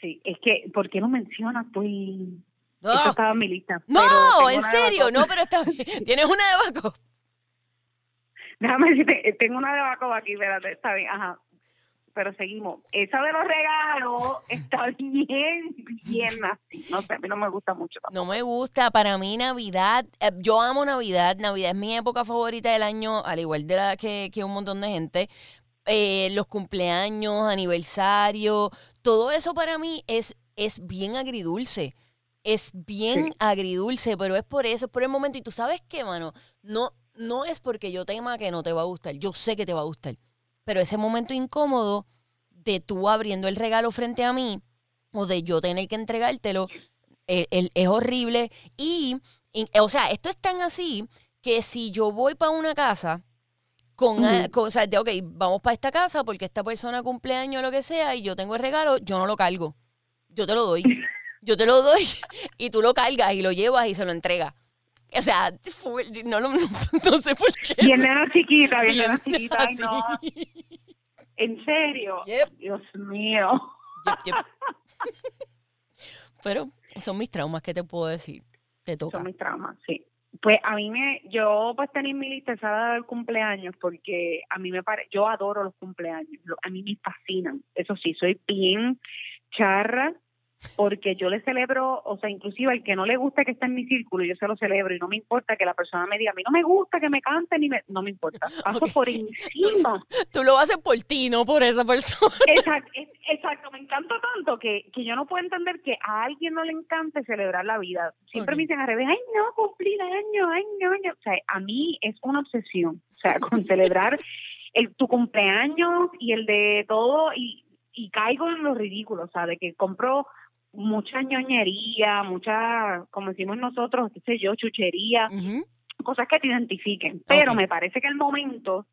Sí, es que, ¿por qué no mencionas tú? y- No, estaba en mi lista. no, en serio, no, pero está bien. ¿Tienes una de backup? Déjame decirte, tengo una de backup aquí, espérate, está bien, ajá. Pero seguimos. Esa de los regalos está bien, bien así. No sé, a mí no me gusta mucho tampoco. No me gusta. Para mí Navidad, eh, yo amo Navidad. Navidad es mi época favorita del año, al igual de la que, que un montón de gente. Eh, los cumpleaños, aniversario, todo eso para mí es, es bien agridulce. Es bien Sí. agridulce, pero es por eso, es por el momento. Y tú sabes qué, mano, no, no es porque yo tema que no te va a gustar. Yo sé que te va a gustar. Pero ese momento incómodo de tú abriendo el regalo frente a mí o de yo tener que entregártelo, el- el- es horrible. Y, y, o sea, esto es tan así que si yo voy para una casa con- o sea, de, ok, vamos para esta casa porque esta persona cumpleaños o lo que sea y yo tengo el regalo, yo no lo cargo. Yo te lo doy. Yo te lo doy y tú lo cargas y lo llevas y se lo entregas. O sea, fue- no, lo- no, no sé por qué. Bien nena chiquita, Bien chiquita. Ay, no. En serio. Yep, Dios mío. yep, yep. Pero son mis traumas, ¿qué te puedo decir? Te toca. Son mis traumas, sí. Pues a mí me, yo pues tenía en mi lista del cumpleaños porque a mí me parece, yo adoro los cumpleaños, a mí me fascinan. Eso sí, soy bien charra porque yo le celebro, o sea, inclusive al que no le gusta que esté en mi círculo, yo se lo celebro y no me importa que la persona me diga, a mí no me gusta que me canten ni me, no me importa, paso por encima. Tú lo haces por ti, no por esa persona. Exacto, exacto, me encanta tanto que, que yo no puedo entender que a alguien no le encante celebrar la vida. Siempre me dicen al revés, ay no, cumplir años, ay no, año. O sea, a mí es una obsesión, o sea, con celebrar el, tu cumpleaños y el de todo y, y caigo en lo ridículo, o sea, de que compro mucha ñoñería, mucha, como decimos nosotros, qué sé yo, chuchería, cosas que te identifiquen. Pero me parece que el momento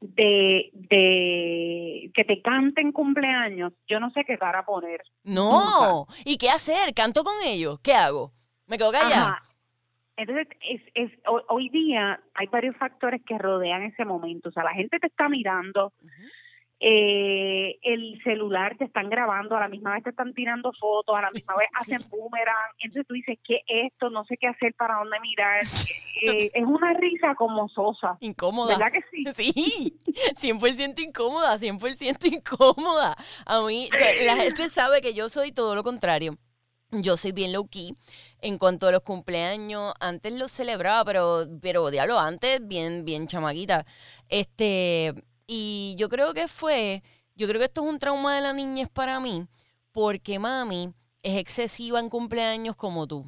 de, de que te canten cumpleaños, yo no sé qué cara poner. No. ¿Y qué hacer? ¿Canto con ellos? ¿Qué hago? ¿Me quedo callada? Ajá. Entonces, es, es, ho- hoy día hay varios factores que rodean ese momento. O sea, la gente te está mirando. Eh, el celular te están grabando, a la misma vez te están tirando fotos, a la misma vez hacen boomerang. Entonces tú dices, ¿qué es esto? No sé qué hacer, para dónde mirar. Eh, es una risa como sosa. Incómoda. ¿Verdad que sí? Sí, 100% incómoda, 100% incómoda. A mí, la gente sabe que yo soy todo lo contrario. Yo soy bien low key en cuanto a los cumpleaños. Antes los celebraba, pero, pero diablo, antes bien, bien chamaquita. Este, y yo creo que fue, yo creo que esto es un trauma de la niñez para mí, porque mami es excesiva en cumpleaños como tú.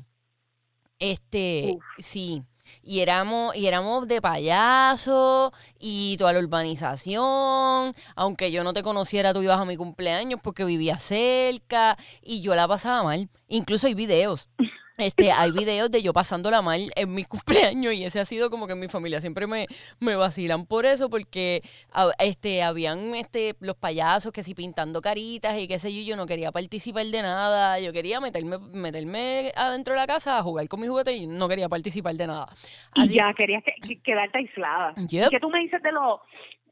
Este, Uf. sí. Y éramos, y éramos de payaso y toda la urbanización. Aunque yo no te conociera, tú ibas a mi cumpleaños porque vivía cerca y yo la pasaba mal. Incluso hay videos. Este, hay videos de yo pasándola mal en mi cumpleaños y ese ha sido como que en mi familia siempre me, me vacilan por eso porque a- este, habían este, los payasos que si pintando caritas y qué sé yo, yo no quería participar de nada, yo quería meterme, meterme adentro de la casa a jugar con mis juguetes y no quería participar de nada. Y ya querías que- que- quedarte aislada. Yep. ¿Y qué tú me dices de los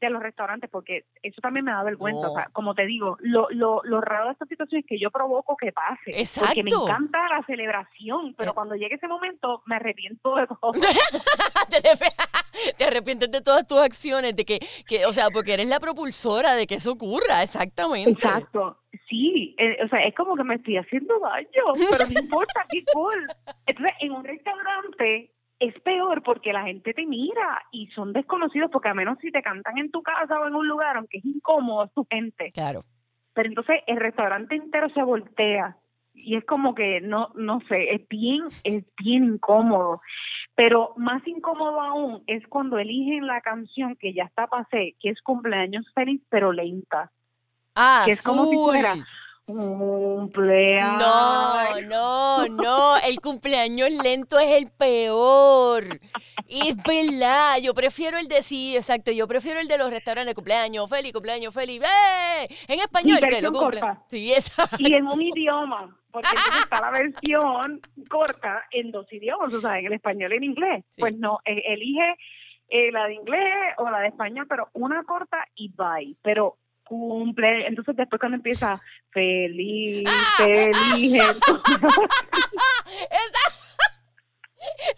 de los restaurantes? Porque eso también me da vergüenza. No. O sea, como te digo, lo, lo, lo raro de esta situación es que yo provoco que pase. Porque me Exacto. encanta la celebración, pero Eh. cuando llegue ese momento me arrepiento de todo. te, te arrepientes de todas tus acciones, de que, que, o sea, porque eres la propulsora de que eso ocurra, exactamente. Exacto. Sí, eh, o sea, es como que me estoy haciendo daño, pero no importa, qué cool. Entonces, en un restaurante es peor porque la gente te mira y son desconocidos, porque a menos si te cantan en tu casa o en un lugar, aunque es incómodo, es tu gente. Claro. Pero entonces el restaurante entero se voltea y es como que no, no sé, es bien, es bien incómodo. Pero más incómodo aún es cuando eligen la canción que ya está pasé, que es cumpleaños feliz, pero lenta. Ah, Que es como si fuera cumpleaños. No, no, no, el cumpleaños lento es el peor. Y es verdad, yo prefiero el de sí, exacto, yo prefiero el de los restaurantes, cumpleaños feliz, cumpleaños feliz, ¡eh! En español Y que lo cumple. corta. Sí, exacto. Y en un idioma, porque está la versión corta en dos idiomas, o sea, en el español y en inglés. Sí. Pues no, e- elige eh, la de inglés o la de español, pero una corta y bye. Pero cumple, entonces después cuando empieza feliz, feliz, entonces- Esa-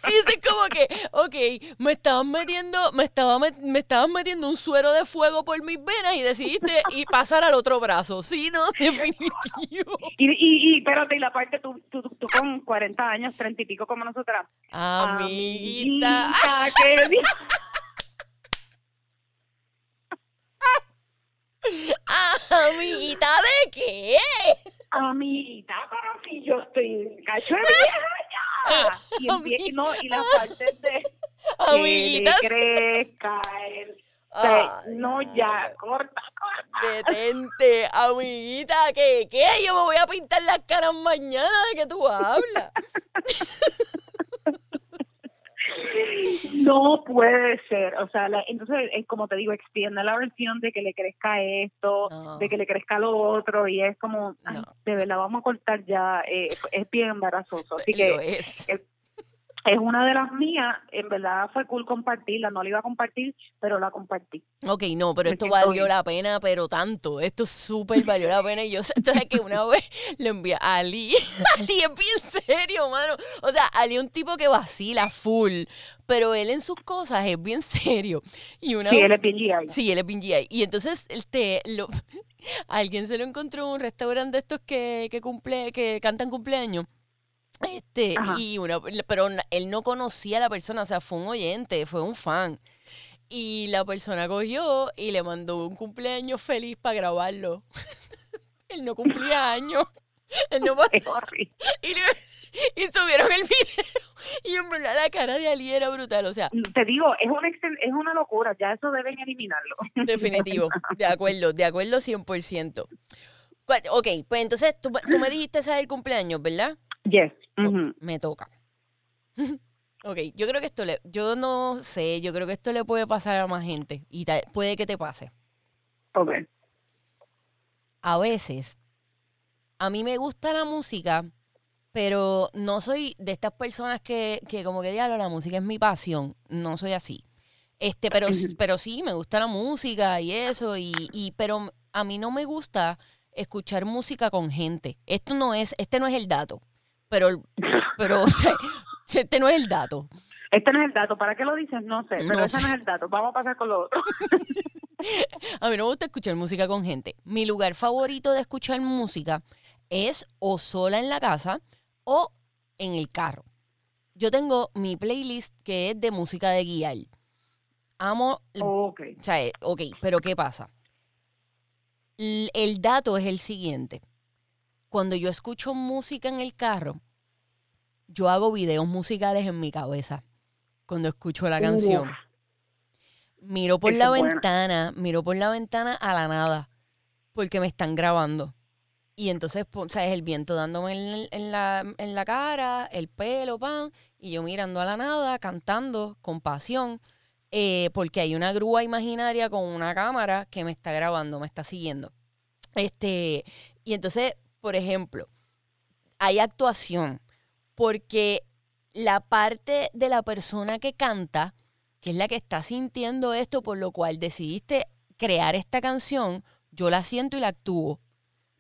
Sí, es como que, ok, me estaban metiendo, me estaba met- me estaban metiendo un suero de fuego por mis venas y decidiste y pasar al otro brazo. Sí, no, definitivo. y, y, y espérate, y la parte tú, tú, tú con 40 años, 30 y pico como nosotras. Amiguita. Amiguita, qué bien. Amiguita, ¿de qué? Amiguita, pero si yo estoy cacho de vieja ya. Y, no, y las partes de que le crezca el- Ay, no ya, corta, corta. Detente, amiguita, ¿qué? ¿Qué? Yo me voy a pintar las caras mañana de que tú hablas. No puede ser, o sea, la- entonces es como te digo, extiende la versión de que le crezca esto, No. de que le crezca lo otro y es como, ay, No. de verdad vamos a cortar ya, eh, es bien embarazoso, así Lo que es. Es una de las mías, en verdad fue cool compartirla, no la iba a compartir, pero la compartí. Ok, no, pero esto valió la pena, pero tanto. Esto súper valió la pena. Y yo sé sabes que una vez le envié a Ali. Ali es bien serio, mano. O sea, Ali es un tipo que vacila full. Pero él en sus cosas es bien serio. Y una Sí, él es bien GI. Sí, él es bien GI. Y entonces, este, lo, alguien se lo encontró en un restaurante de estos que, que cumple, que cantan cumpleaños. Este, Ajá. y una, pero él no conocía a la persona, o sea, fue un oyente, fue un fan. Y la persona cogió y le mandó un cumpleaños feliz para grabarlo. él no cumplía años. Él no pas- Es horrible. y, le- y subieron el video. Y en verdad la cara de Ali era brutal. O sea, Te digo, es una, es una locura, ya eso deben eliminarlo. Definitivo, de acuerdo, de acuerdo 100%. Cu- Ok, pues entonces tú, tú me dijiste esa del cumpleaños, ¿verdad? Yes. Me toca. ok, yo creo que esto le, yo no sé, yo creo que esto le puede pasar a más gente y ta- puede que te pase. Ok. A veces, a mí me gusta la música, pero no soy de estas personas que, que como que diablo, la música es mi pasión. No soy así. Este, pero, pero sí, me gusta la música y eso, y, y, pero a mí no me gusta escuchar música con gente. Esto no es, este no es el dato. Pero, pero, o sea, este no es el dato. Este no es el dato. ¿Para qué lo dices? No sé, pero No ese sé. no es el dato. Vamos a pasar con lo otro. A mí no me gusta escuchar música con gente. Mi lugar favorito de escuchar música es o sola en la casa o en el carro. Yo tengo mi playlist que es de música de guiar. Amo, Ok. o sea, eh, ok, pero ¿qué pasa? El dato es el siguiente. Cuando yo escucho música en el carro, yo hago videos musicales en mi cabeza. cuando escucho la canción. Miro por la es buena. ventana, miro por la ventana a la nada, porque me están grabando. Y entonces, po- ¿sabes? El viento dándome en, en la, en la cara, el pelo, pan, y yo mirando a la nada, cantando con pasión, eh, porque hay una grúa imaginaria con una cámara que me está grabando, me está siguiendo. Este, y entonces, por ejemplo, hay actuación, porque la parte de la persona que canta, que es la que está sintiendo esto, por lo cual decidiste crear esta canción, yo la siento y la actúo.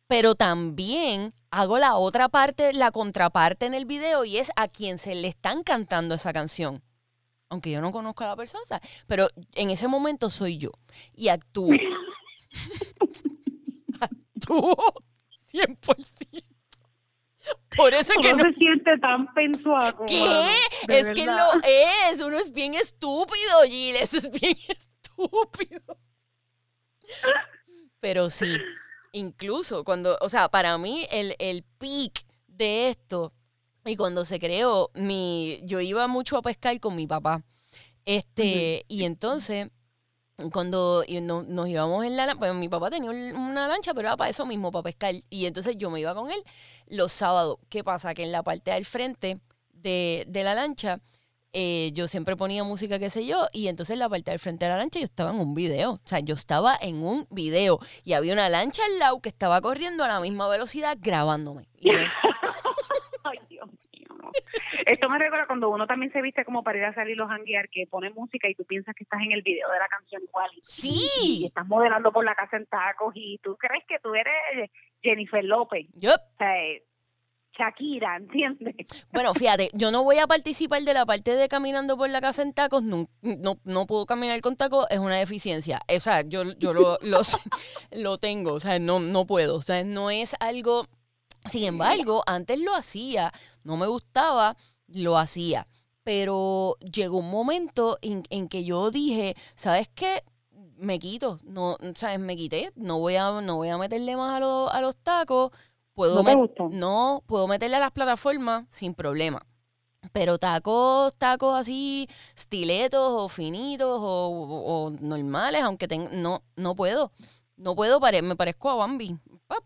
Pero también hago la otra parte, la contraparte en el video, y es a quien se le están cantando esa canción. Aunque yo no conozco a la persona, ¿sabes? pero en ese momento soy yo y actúo. actúo 100%. Por eso es que Uno no, se siente tan pensuaco. ¿Qué? mano, Es que lo es. Uno es bien estúpido, Gil. Eso es bien estúpido. Pero sí, incluso cuando, o sea, para mí el, el peak de esto, y cuando se creó, mi, yo iba mucho a pescar con mi papá. Este, y entonces, cuando nos íbamos en la pues mi papá tenía un- una lancha, pero era para eso mismo, para pescar. Y entonces yo me iba con él los sábados. ¿Qué pasa? Que en la parte del frente de, de la lancha, eh, yo siempre ponía música, qué sé yo, y entonces en la parte del frente de la lancha yo estaba en un video. O sea, yo estaba en un video y había una lancha al lado que estaba corriendo a la misma velocidad grabándome. Y. Esto me recuerda cuando uno también se viste como para ir a salir los hanguear, que pone música y tú piensas que estás en el video de la canción igual. Y, Sí. y estás modelando por la casa en tacos y tú crees que tú eres Jennifer López, yo, o sea, eh, Shakira, ¿entiendes? Bueno, fíjate, yo no voy a participar de la parte de caminando por la casa en tacos, no, no, no puedo caminar con tacos, es una deficiencia. O sea, yo, yo lo, lo, sé, lo tengo, o sea, no, no puedo. O sea, no es algo. Sin embargo, antes lo hacía, no me gustaba, lo hacía. Pero llegó un momento en, en que yo dije, ¿sabes qué? Me quito, no, ¿sabes? Me quité, no voy a, no voy a meterle más a, los a los tacos. Puedo ¿No met- gusta? no, puedo meterle a las plataformas sin problema. Pero tacos, tacos así, stiletos o finitos o, o- o normales, aunque ten- no, no puedo. No puedo, pare- me parezco a Bambi. Pap,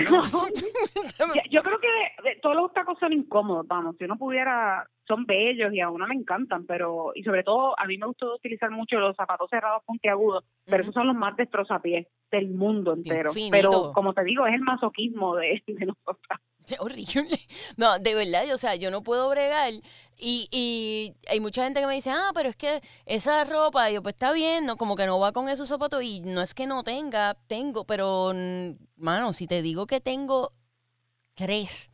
Yo, yo creo que de- de- todos los tacos son incómodos, vamos, si uno pudiera, son bellos y a uno me encantan, pero, y sobre todo a mí me gusta utilizar mucho los zapatos cerrados puntiagudos, pero esos son los más destrozapiés del mundo entero. Pero como te digo, es el masoquismo de, de nosotras. Qué horrible. No, de verdad, o sea, yo no puedo bregar. Y, y hay mucha gente que me dice, ah, pero es que esa ropa, y yo, pues está bien, no, como que no va con esos zapatos. Y no es que no tenga, tengo, pero, mano, si te digo que tengo tres,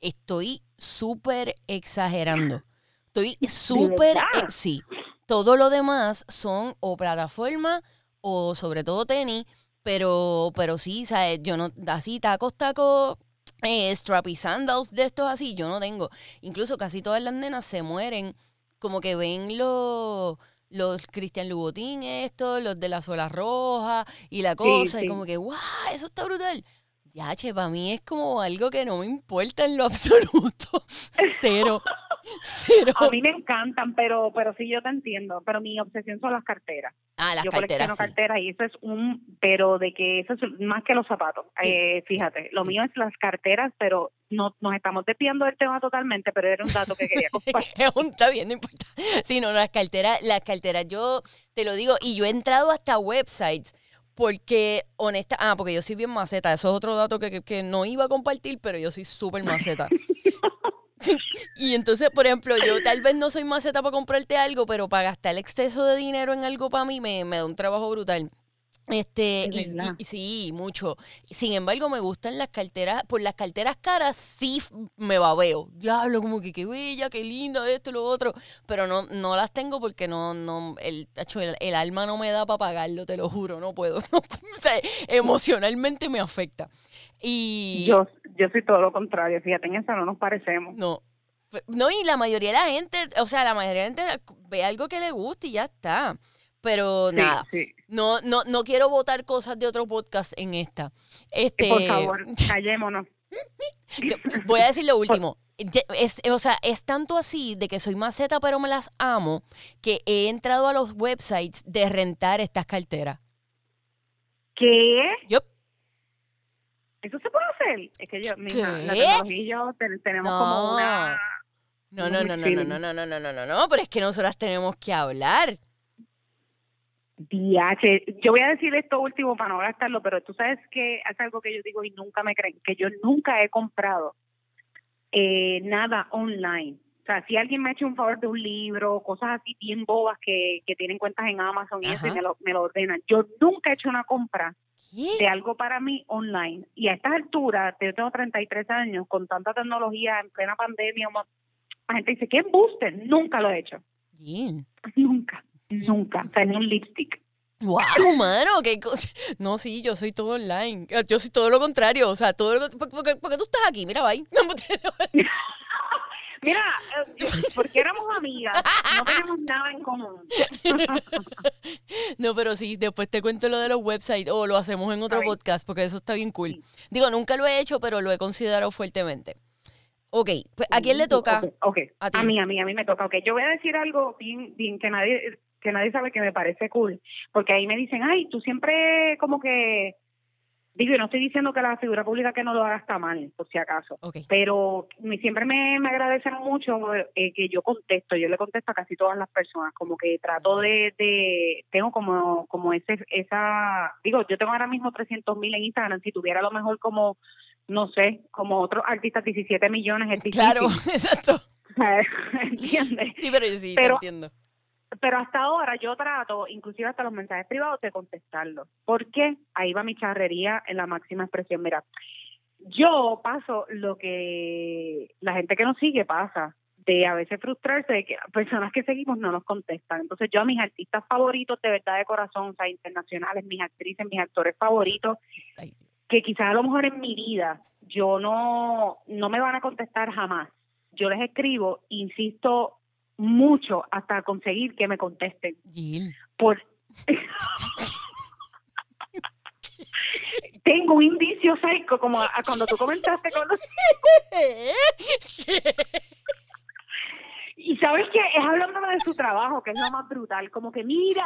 estoy súper exagerando. Estoy súper, sí. Todo lo demás son o plataformas o sobre todo tenis, pero, pero sí, ¿sabes? Yo no, así tacos, tacos, eh, strappy sandals de estos así, yo no tengo. Incluso casi todas las nenas se mueren, como que ven los los Cristian Louboutin estos, los de la suela roja y la cosa, sí. y como que, ¡guau! Eso está brutal. Ya, che, para mí es como algo que no me importa en lo absoluto. Cero. Cero. A mí me encantan, pero pero sí yo te entiendo, pero mi obsesión son las carteras. Ah, las yo carteras. colecciono sí. carteras y eso es un, pero de que eso es más que los zapatos. Sí. Eh, fíjate, lo Sí. mío es las carteras, pero no nos estamos desviando del tema totalmente, pero era un dato que quería compartir. Está bien, no importa. Sí, no, las carteras, las carteras, yo te lo digo, y yo he entrado hasta websites porque, honesta, ah, porque yo soy bien maceta, eso es otro dato que, que- que no iba a compartir, pero yo soy súper maceta. Y entonces, por ejemplo, yo tal vez no soy maceta para comprarte algo, pero para gastar el exceso de dinero en algo para mí me, me da un trabajo brutal. Este, Es y, y- sí, mucho. Sin embargo, me gustan las carteras, por las carteras caras sí me babeo. Diablo, como que qué bella, qué linda, esto, lo otro. Pero no, no las tengo porque no, no, el, el, el alma no me da para pagarlo, te lo juro, no puedo. o sea, emocionalmente me afecta. Y Yo, yo soy todo lo contrario, fíjate, en eso no nos parecemos. no. No, y la mayoría de la gente, o sea, la mayoría de la gente ve algo que le gusta y ya está. Pero Sí, nada, sí. no, no, no quiero votar cosas de otro podcast en esta. Este, Por favor, callémonos. Voy a decir lo último. Es, o sea, es tanto así de que soy maceta, pero me las amo, que he entrado a los websites de rentar estas carteras. ¿Qué? Yup. ¿Eso se puede hacer? Es que yo, mija, la tecnología y yo ten- tenemos No. como una... No, no, no, no, no, no, no, no, no, no, no, no, pero es que nosotras tenemos que hablar. DH, yo voy a decir esto último para no gastarlo, pero tú sabes que es algo que yo digo y nunca me creen, que yo nunca he comprado eh, nada online. O sea, si alguien me ha hecho un favor de un libro, cosas así bien bobas que, que tienen cuentas en Amazon y eso, y me lo, me lo ordenan. Yo nunca he hecho una compra ¿Qué? de algo para mí online. Y a estas alturas, yo tengo 33 años, con tanta tecnología en plena pandemia, la gente dice, ¿qué embuste? Nunca lo he hecho. Nunca, nunca. Sea, ni un lipstick. Wow, mano, qué cosa. No, sí, yo soy todo online. Yo soy todo lo contrario, o sea, todo lo ¿por, por qué- por qué tú estás aquí? Mira, bye. Mira, eh, porque éramos amigas, no tenemos nada en común. No, pero sí, después te cuento lo de los websites o lo hacemos en otro Está podcast porque eso está bien cool. Digo, nunca lo he hecho, pero lo he considerado fuertemente. Ok, pues ¿a quién le toca? Ok, ok. A ti. A mí, a mí, a mí me toca. Ok, yo voy a decir algo bien, bien que nadie que nadie sabe que me parece cool, porque ahí me dicen, ay, tú siempre como que digo, y no estoy diciendo que la figura pública que no lo haga está mal, por si acaso. Pero me- siempre me, me agradecen mucho eh, que yo contesto, yo le contesto a casi todas las personas, como que trato de, de tengo como como ese esa, digo, yo tengo ahora mismo 300 mil en Instagram, si tuviera a lo mejor como, no sé, como otros artistas 17 millones, es difícil, Claro, exacto. ¿entiendes? Sí, pero sí, Pero- te entiendo. Pero hasta ahora yo trato, inclusive hasta los mensajes privados, de contestarlos. ¿Por qué? Ahí va mi charrería en la máxima expresión. Mira, yo paso lo que la gente que nos sigue pasa, de a veces frustrarse de que personas que seguimos no nos contestan. Entonces yo a mis artistas favoritos de verdad de corazón, o sea, internacionales, mis actrices, mis actores favoritos, que quizás a lo mejor en mi vida yo no, no me van a contestar jamás. Yo les escribo, insisto mucho hasta conseguir que me contesten. Jill. Por... Tengo un indicio psycho, como a- a cuando tú comentaste con los... Y sabes que es hablándome de su trabajo, que es lo más brutal, como que mira,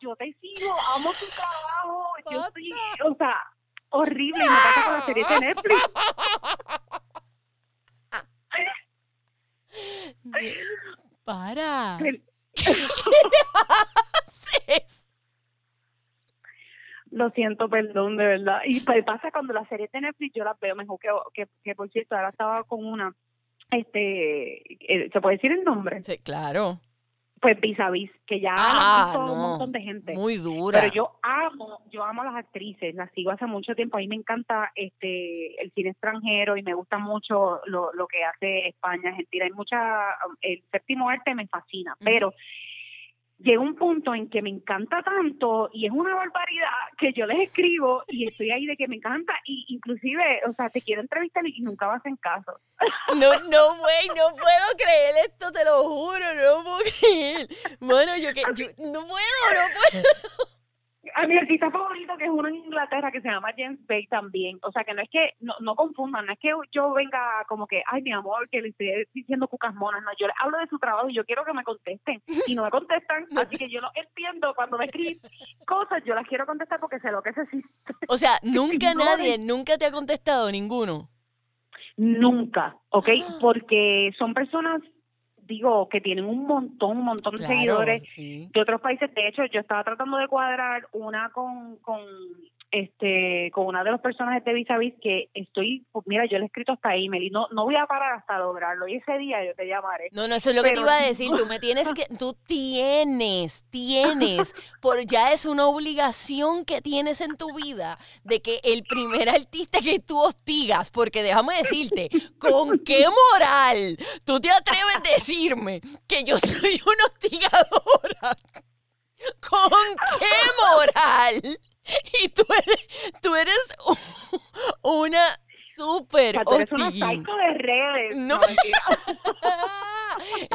yo te sigo, amo tu trabajo, yo estoy, o sea, horrible, y me pasa con la serie de Netflix. Para. Haces? Lo siento, perdón, de verdad. Y pasa cuando las series de Netflix yo las veo mejor que, que, que por cierto, ahora estaba con una, este, eh, ¿se puede decir el nombre? Sí, claro. Pues vis a vis, que ya Ah, visto un montón de gente. Muy dura. Pero yo amo, yo amo a las actrices, las sigo hace mucho tiempo. A mí me encanta este el cine extranjero y me gusta mucho lo, lo que hace España, Argentina. Hay mucha, el séptimo arte me fascina, pero llega un punto en que me encanta tanto y es una barbaridad que yo les escribo y estoy ahí de que me encanta y inclusive, o sea, te quiero entrevistar y nunca vas en caso. No, no, güey, no puedo creer esto, te lo juro, no puedo creer. Bueno, yo que, yo, no puedo, no puedo. A mi artista favorito, que es uno en Inglaterra, que se llama James Bay también. O sea, que no es que, no, no confundan, no es que yo venga como que, ay, mi amor, que le estoy diciendo cucas monas. No, yo les hablo de su trabajo y yo quiero que me contesten. Y no me contestan, así que yo no entiendo cuando me escriben cosas, yo las quiero contestar porque sé lo que se siente. O sea, nunca nadie, nunca te ha contestado ninguno. Nunca, ¿ok? Porque son personas, digo, que tienen un montón, un montón de seguidores sí. de otros países. De hecho, yo estaba tratando de cuadrar una con, con este con una de los personajes de Vis a Vis que estoy, pues mira, yo le he escrito hasta email y no, no voy a parar hasta lograrlo. Y ese día yo te llamaré. No, no, eso es lo que te iba a decir. Tú me tienes que, tú tienes, tienes, por ya es una obligación que tienes en tu vida de que el primer artista que tú hostigas, porque déjame decirte, ¿con qué moral tú te atreves a decirme que yo soy una hostigadora? ¿Con qué moral? Y tú eres, tú eres una O súper sea, tú eres una psycho de redes. No.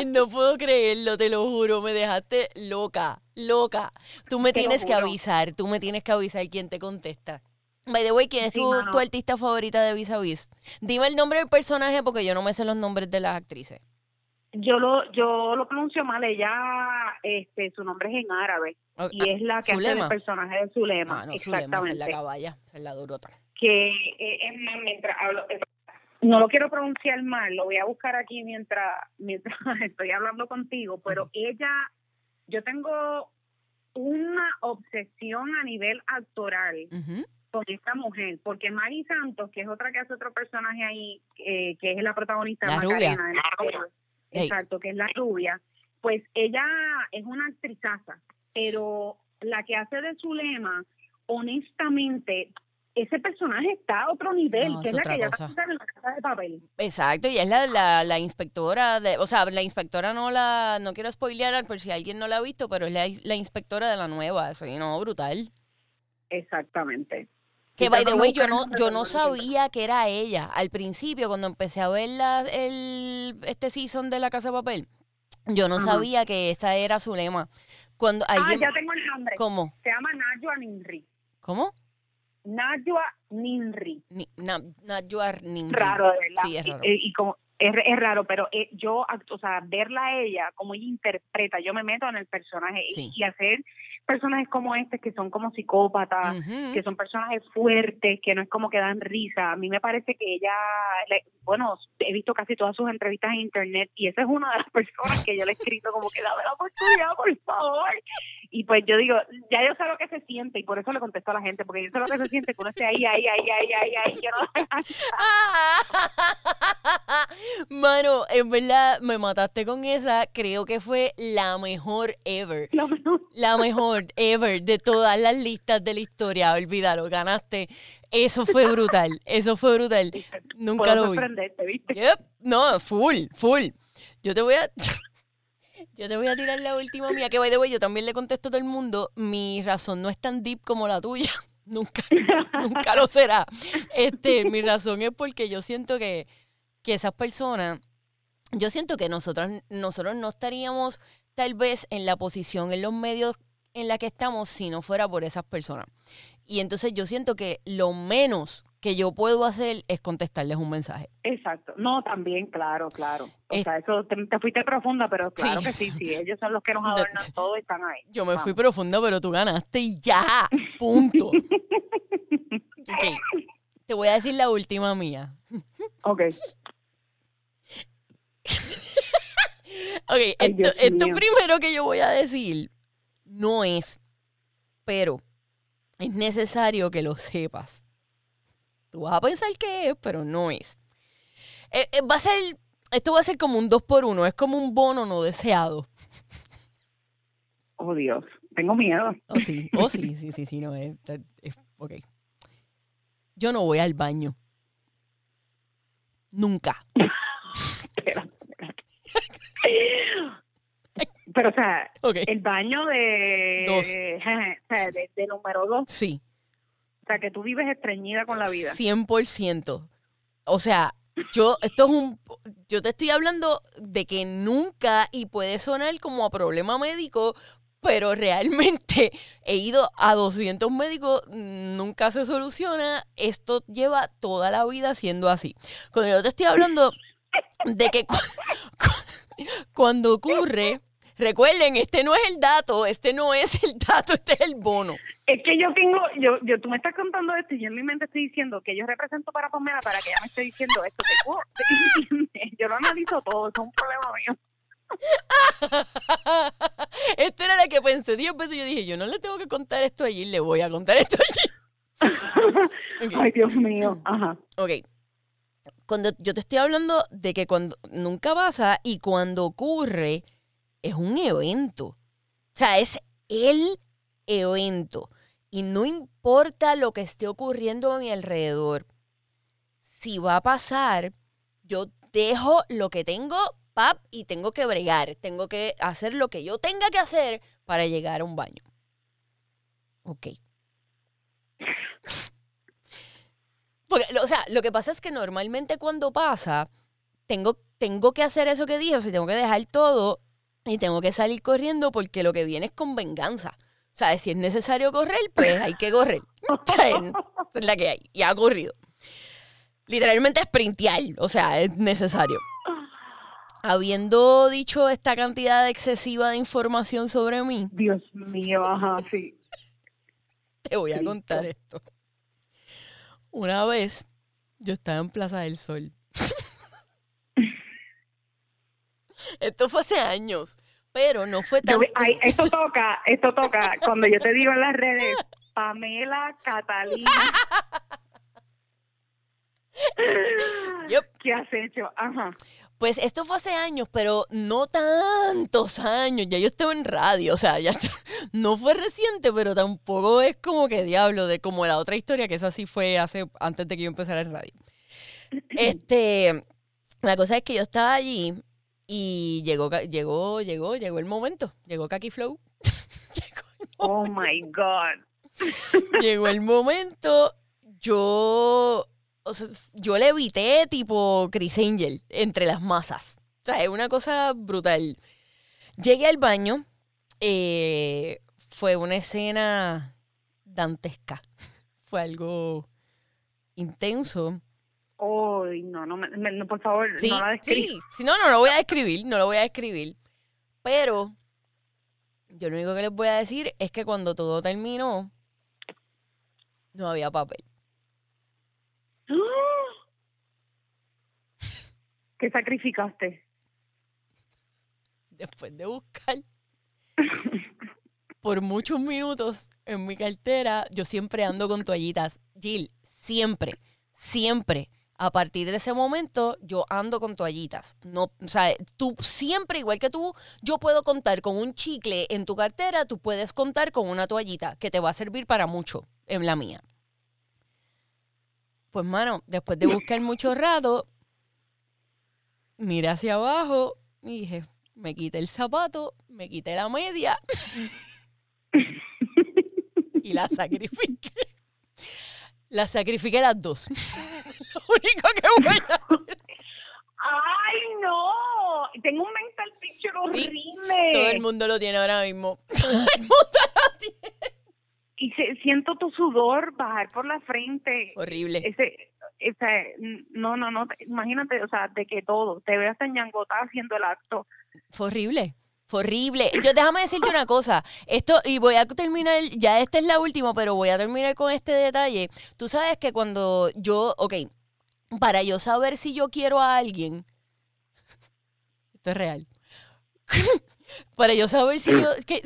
No puedo creerlo, te lo juro, me dejaste loca, loca. Tú me Te tienes que avisar, tú me tienes que avisar quién te contesta. By the way, ¿quién es Sí, tu, tu artista favorita de Vis a Vis? Dime el nombre del personaje porque yo no me sé los nombres de las actrices. Yo lo, yo lo pronuncio mal, ella, este, su nombre es en árabe Ok, y es la que hace el personaje de Zulema, Ah, no, Zulema, esa es exactamente. la caballa, es la durota. que eh, es más, mientras hablo, eh, no lo quiero pronunciar mal, lo voy a buscar aquí mientras, mientras estoy hablando contigo, pero ella, yo tengo una obsesión a nivel actoral con esta mujer, porque Maggie Santos, que es otra que hace otro personaje ahí, eh, que es la protagonista La Macarena, rubia. en la exacto, que es la rubia, pues ella es una actrizaza, pero la que hace de Zulema, honestamente, ese personaje está a otro nivel, No, que es es la que ella cosa. va a en la casa de papel. Exacto, y es la, la, la inspectora de, o sea, la inspectora no la, no quiero spoilear por si alguien no la ha visto, pero es la, la inspectora de la nueva, y no, brutal. Exactamente. Que by the way, yo no, yo no sabía que era ella. Al principio, cuando empecé a ver la, el, este season de La Casa de Papel, yo no Ajá. sabía que esa era su lema. Cuando Ah, ya tengo el nombre. ¿cómo? Se llama Najwa Ninri. ¿Cómo? Najwa Ninri. Ni, na, Najwa Nimri. raro, de verdad. Sí, es raro. Y, y como es, es raro, pero eh, yo, o sea, verla a ella, como ella interpreta, yo me meto en el personaje Sí. y, hacer personajes como este que son como psicópatas, que son personajes fuertes, que no es como que dan risa. A mí me parece que ella, le- bueno, he visto casi todas sus entrevistas en internet y esa es una de las personas que yo le he escrito como que dame la oportunidad, por favor. Y pues yo digo, ya yo sé lo que se siente y por eso le contesto a la gente, porque yo sé lo que se siente que uno esté ahí, ahí, ahí, ahí, ahí, ahí, yo no Mano, en verdad me mataste con esa. Creo que fue la mejor ever. lo menos La mejor ever de todas las listas de la historia. Olvídalo, ganaste. Eso fue brutal. Eso fue brutal. Nunca puedo lo vi. ¿viste? Yep. No, full, full. Yo te voy a. Yo te voy a tirar la última mía, que by the way, yo también le contesto a todo el mundo. Mi razón no es tan deep como la tuya. Nunca, nunca lo será. Este, mi razón es porque yo siento que, que esas personas, yo siento que nosotros, nosotros no estaríamos tal vez en la posición, en los medios en la que estamos si no fuera por esas personas. Y entonces yo siento que lo menos que yo puedo hacer es contestarles un mensaje. Exacto. No, también, claro, claro. O Es- sea, eso te, te fuiste profunda, pero claro Sí. que sí, sí. Ellos son los que nos No, adornan sí. todo y están ahí. Yo me fui profunda, pero tú ganaste y ya. Punto. Ok. Te voy a decir la última mía. Ok. Ok, esto, primero que yo voy a decir no es, pero es necesario que lo sepas. Tú vas a pensar que es, pero no es. Eh, eh, va a ser, esto va a ser como un dos por uno, es como un bono no deseado. Oh, Dios. Tengo miedo. Oh, sí, oh, sí, sí, sí, sí, no, es, es- ok. Yo no voy al baño. Nunca. Espera. Pero, o sea, el baño de... Dos. o sea, de, de número dos. Sí. Sea, que tú vives estreñida con la vida. 100%. O sea, yo, esto es un, yo te estoy hablando de que nunca, y puede sonar como a problema médico, pero realmente he ido a 200 médicos, nunca se soluciona, esto lleva toda la vida siendo así. Cuando yo te estoy hablando de que cu- cu- cuando ocurre, recuerden, este no es el dato, este no es el dato, este es el bono. Es que yo tengo, yo, yo, tú me estás contando esto y yo en mi mente estoy diciendo que yo represento para Pamela para que ella me esté diciendo esto. Que, oh, yo lo analizo todo, es un problema mío. Esta era la que pensé 10 veces. Yo dije, yo no le tengo que contar esto allí, le voy a contar esto allí. Ay, Dios mío. Ajá. Ok. Cuando yo te estoy hablando de que cuando nunca pasa y cuando ocurre es un evento. O sea, es el evento. Y no importa lo que esté ocurriendo a mi alrededor. Si va a pasar, yo dejo lo que tengo, pap, y tengo que bregar. Tengo que hacer lo que yo tenga que hacer para llegar a un baño. Ok. O sea, lo que pasa es que normalmente cuando pasa, tengo, tengo que hacer eso que dije, o sea, tengo que dejar todo y tengo que salir corriendo porque lo que viene es con venganza. O sea, si es necesario correr, pues hay que correr. Es la que hay. Y ha ocurrido. Literalmente sprintear. O sea, es necesario. Habiendo dicho esta cantidad excesiva de información sobre mí, Dios mío, ajá, sí. te voy a contar esto. Una vez yo estaba en Plaza del Sol. esto fue hace años, pero no fue tan... ay, esto toca, esto toca. Cuando yo te digo en las redes, Pamela Catalina. Yep. ¿Qué has hecho? Ajá. Pues esto fue hace años, pero no tantos años. Ya yo estaba en radio, o sea, ya está- no fue reciente, pero tampoco es como que diablo de como la otra historia, que esa sí fue hace antes de que yo empezara en radio. Este, la cosa es que yo estaba allí y llegó, llegó, llegó, llegó el momento, llegó Kaki Flow. llegó Oh my God. llegó el momento, yo, o sea, yo le evité tipo Chris Angel entre las masas. O sea, es una cosa brutal. Llegué al baño, eh, fue una escena dantesca. Fue algo intenso. Ay, no, no, me- no, por favor, Sí, no la describas. sí, sí, no, no lo voy a describir, no lo voy a describir. Pero yo lo único que les voy a decir es que cuando todo terminó, no había papel. ¿Qué sacrificaste? después de buscar por muchos minutos en mi cartera, yo siempre ando con toallitas. Jill, siempre, siempre. A partir de ese momento, yo ando con toallitas. No, o sea, tú siempre, igual que tú, yo puedo contar con un chicle en tu cartera, tú puedes contar con una toallita que te va a servir para mucho en la mía. Pues, mano, después de buscar mucho rato, miré hacia abajo y dije, me quité el zapato, me quité la media y la sacrifiqué. La sacrifiqué las dos. Lo único que voy a ¡Ay, no! Tengo un mental picture horrible. Todo el mundo lo tiene ahora mismo. Todo el mundo lo tiene. Y se- siento tu sudor bajar por la frente. Horrible. Ese, ese, no, no, no, imagínate, o sea, de que todo, te veas en ñangota haciendo el acto. Fue horrible. Fue horrible. Yo déjame decirte una cosa. Esto, y voy a terminar, ya esta es la última, pero voy a terminar con este detalle. Tú sabes que cuando yo, ok, para yo saber si yo quiero a alguien, esto es real. para yo saber si yo, que-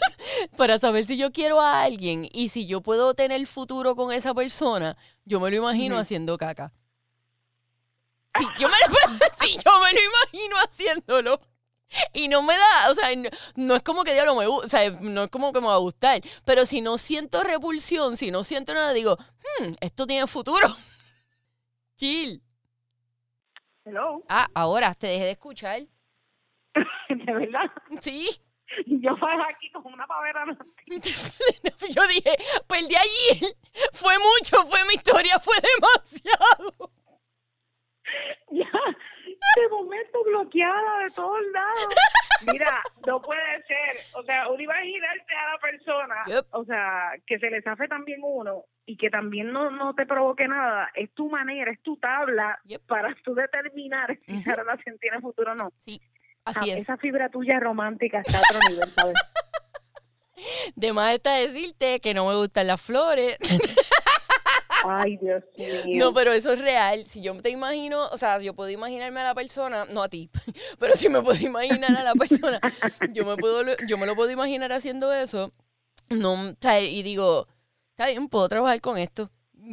para saber si yo quiero a alguien y si yo puedo tener futuro con esa persona, yo me lo imagino haciendo caca. Sí, yo me lo, sí, yo me lo imagino haciéndolo. Y no me da, o sea, no, no es como que diablo me gusta, o sea, no es como que me va a gustar. Pero si no siento repulsión, si no siento nada, digo, hmm, esto tiene futuro. Chill. Hello, Ah, ahora te dejé de escuchar. de verdad. Sí. Yo fui aquí como una pavera. Yo dije, perdí allí. Fue mucho, fue mi historia, fue demasiado. Ya, de momento bloqueada de todos lados. Mira, no puede ser. O sea, uno iba a girarte a la persona, Yep. o sea, que se le zafe también uno y que también no, no te provoque nada. Es tu manera, es tu tabla Yep. para tú determinar si esa Ujú. relación tiene futuro o no. Sí, Ah, así es. Esa fibra tuya romántica está a otro nivel, ¿sabes? De más está decirte que no me gustan las flores. Ay, Dios mío. No, pero eso es real. Si yo te imagino, o sea, yo puedo imaginarme a la persona, no a ti, pero si me puedo imaginar a la persona, yo me puedo, yo me lo puedo imaginar haciendo eso. No, y digo, está bien, puedo trabajar con esto.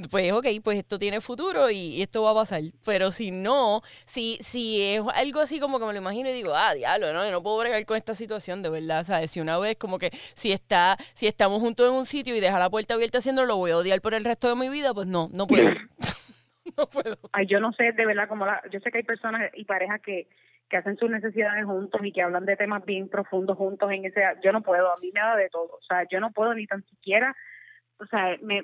Pues ok, pues esto tiene futuro y, y esto va a pasar. Pero si no, si, si es algo así como que me lo imagino y digo, ah, diablo, no, yo no puedo bregar con esta situación, de verdad. ¿Sabes? Si una vez como que si está, si estamos juntos en un sitio y deja la puerta abierta haciéndolo, lo voy a odiar por el resto de mi vida, pues no, no puedo. no puedo. Ay, yo no sé de verdad cómo la, yo sé que hay personas y parejas que, que hacen sus necesidades juntos y que hablan de temas bien profundos juntos en ese, yo no puedo, a mí me da de todo, o sea, yo no puedo ni tan siquiera, o sea, me,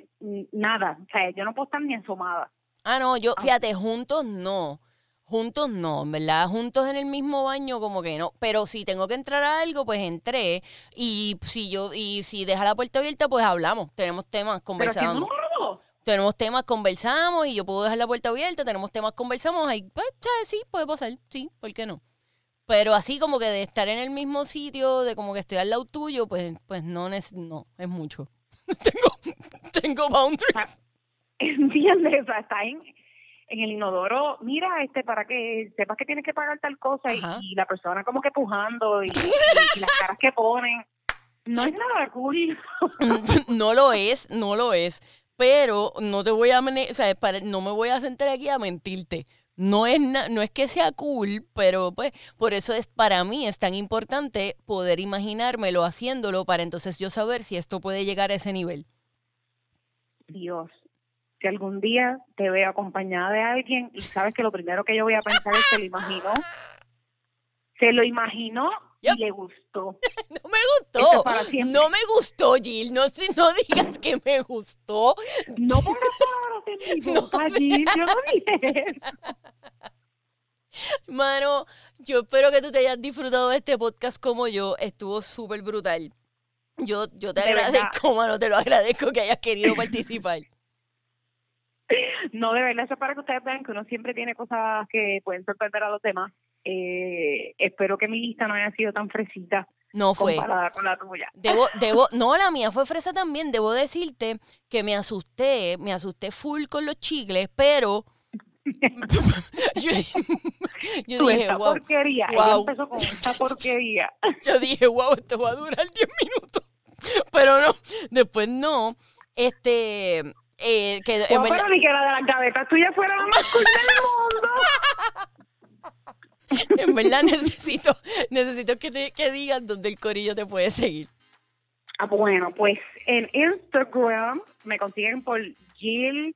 nada, o sea, yo no puedo estar ni asomada. Ah, no, yo, Ah. fíjate, juntos no. Juntos no, ¿verdad? Juntos en el mismo baño como que no. Pero si tengo que entrar a algo, pues entré. Y si yo, y si deja la puerta abierta, pues hablamos. Tenemos temas, Pero conversamos. no, tenemos temas, conversamos y yo puedo dejar la puerta abierta, tenemos temas, conversamos, ahí, pues, sí, puede pasar, sí, ¿por qué no? Pero así como que de estar en el mismo sitio, de como que estoy al lado tuyo, pues, pues no, es, no, es mucho. tengo, tengo boundaries. ¿Entiendes? O sea, está en, en el inodoro, mira, este, para que sepas que tienes que pagar tal cosa y, la persona como que pujando y, y- y las caras que ponen. No es nada cool. no lo es, no lo es. Pero no te voy a, o sea, para- no me voy a sentar aquí a mentirte. No es, no es que sea cool, pero pues por eso es para mí es tan importante poder imaginármelo haciéndolo para entonces yo saber si esto puede llegar a ese nivel. Dios, si algún día te veo acompañada de alguien y sabes que lo primero que yo voy a pensar es se lo imaginó, se lo imaginó Yep. y le gustó. No me gustó. es. No me gustó, Jill. No, si- no digas que me gustó. No pongas palabras en mi No boca, Jill, yo no dije eso. Mano, yo espero que tú te hayas disfrutado de este podcast como yo. Estuvo súper brutal. Yo, yo te De verdad. agradezco, mano, te lo agradezco que hayas querido participar. No, de verdad, eso es para que ustedes vean que uno siempre tiene cosas que pueden sorprender a los demás. Eh, espero que mi lista no haya sido tan fresita No fue. comparada con la tuya. Debo, debo, no, la mía fue fresa también. Debo decirte que me asusté, me asusté full con los chicles, pero yo, yo dije, esta wow, porquería, ella wow. empezó con esta porquería. yo dije, wow, esto va a durar 10 minutos. Pero no, después no. Este, eh, que en No, verdad- pero ni que la de las gavetas tuyas fuera la más cool del mundo. En verdad necesito, necesito que, te, que digas dónde el corillo te puede seguir. Ah, bueno, pues en Instagram me consiguen por Jill.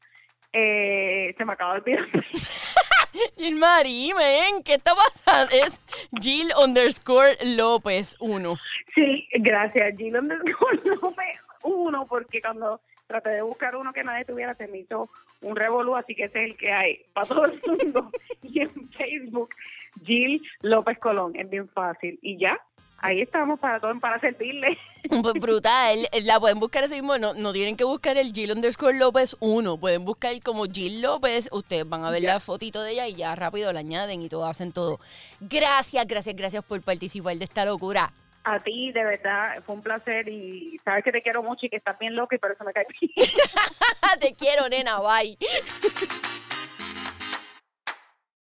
Eh, se me acaba de olvidar. Jill Marie, men, ¿qué está pasando? Es Jill underscore López 1. Sí, gracias, Jill underscore López uno, porque cuando traté de buscar uno que nadie tuviera, se me hizo un revolú, así que ese es el que hay para todo el mundo. y en Facebook, Jill López Colón, es bien fácil. Y ya, ahí estamos para todo, para servirle. Pues brutal, la pueden buscar así mismo, no, no tienen que buscar el Jill underscore López 1, pueden buscar como Jill López, ustedes van a ver la fotito de ella y ya rápido la añaden y todo, hacen todo. Gracias, gracias, gracias por participar de esta locura. A ti, de verdad, fue un placer y sabes que te quiero mucho y que estás bien loca y por eso me caí. Te quiero, nena, bye.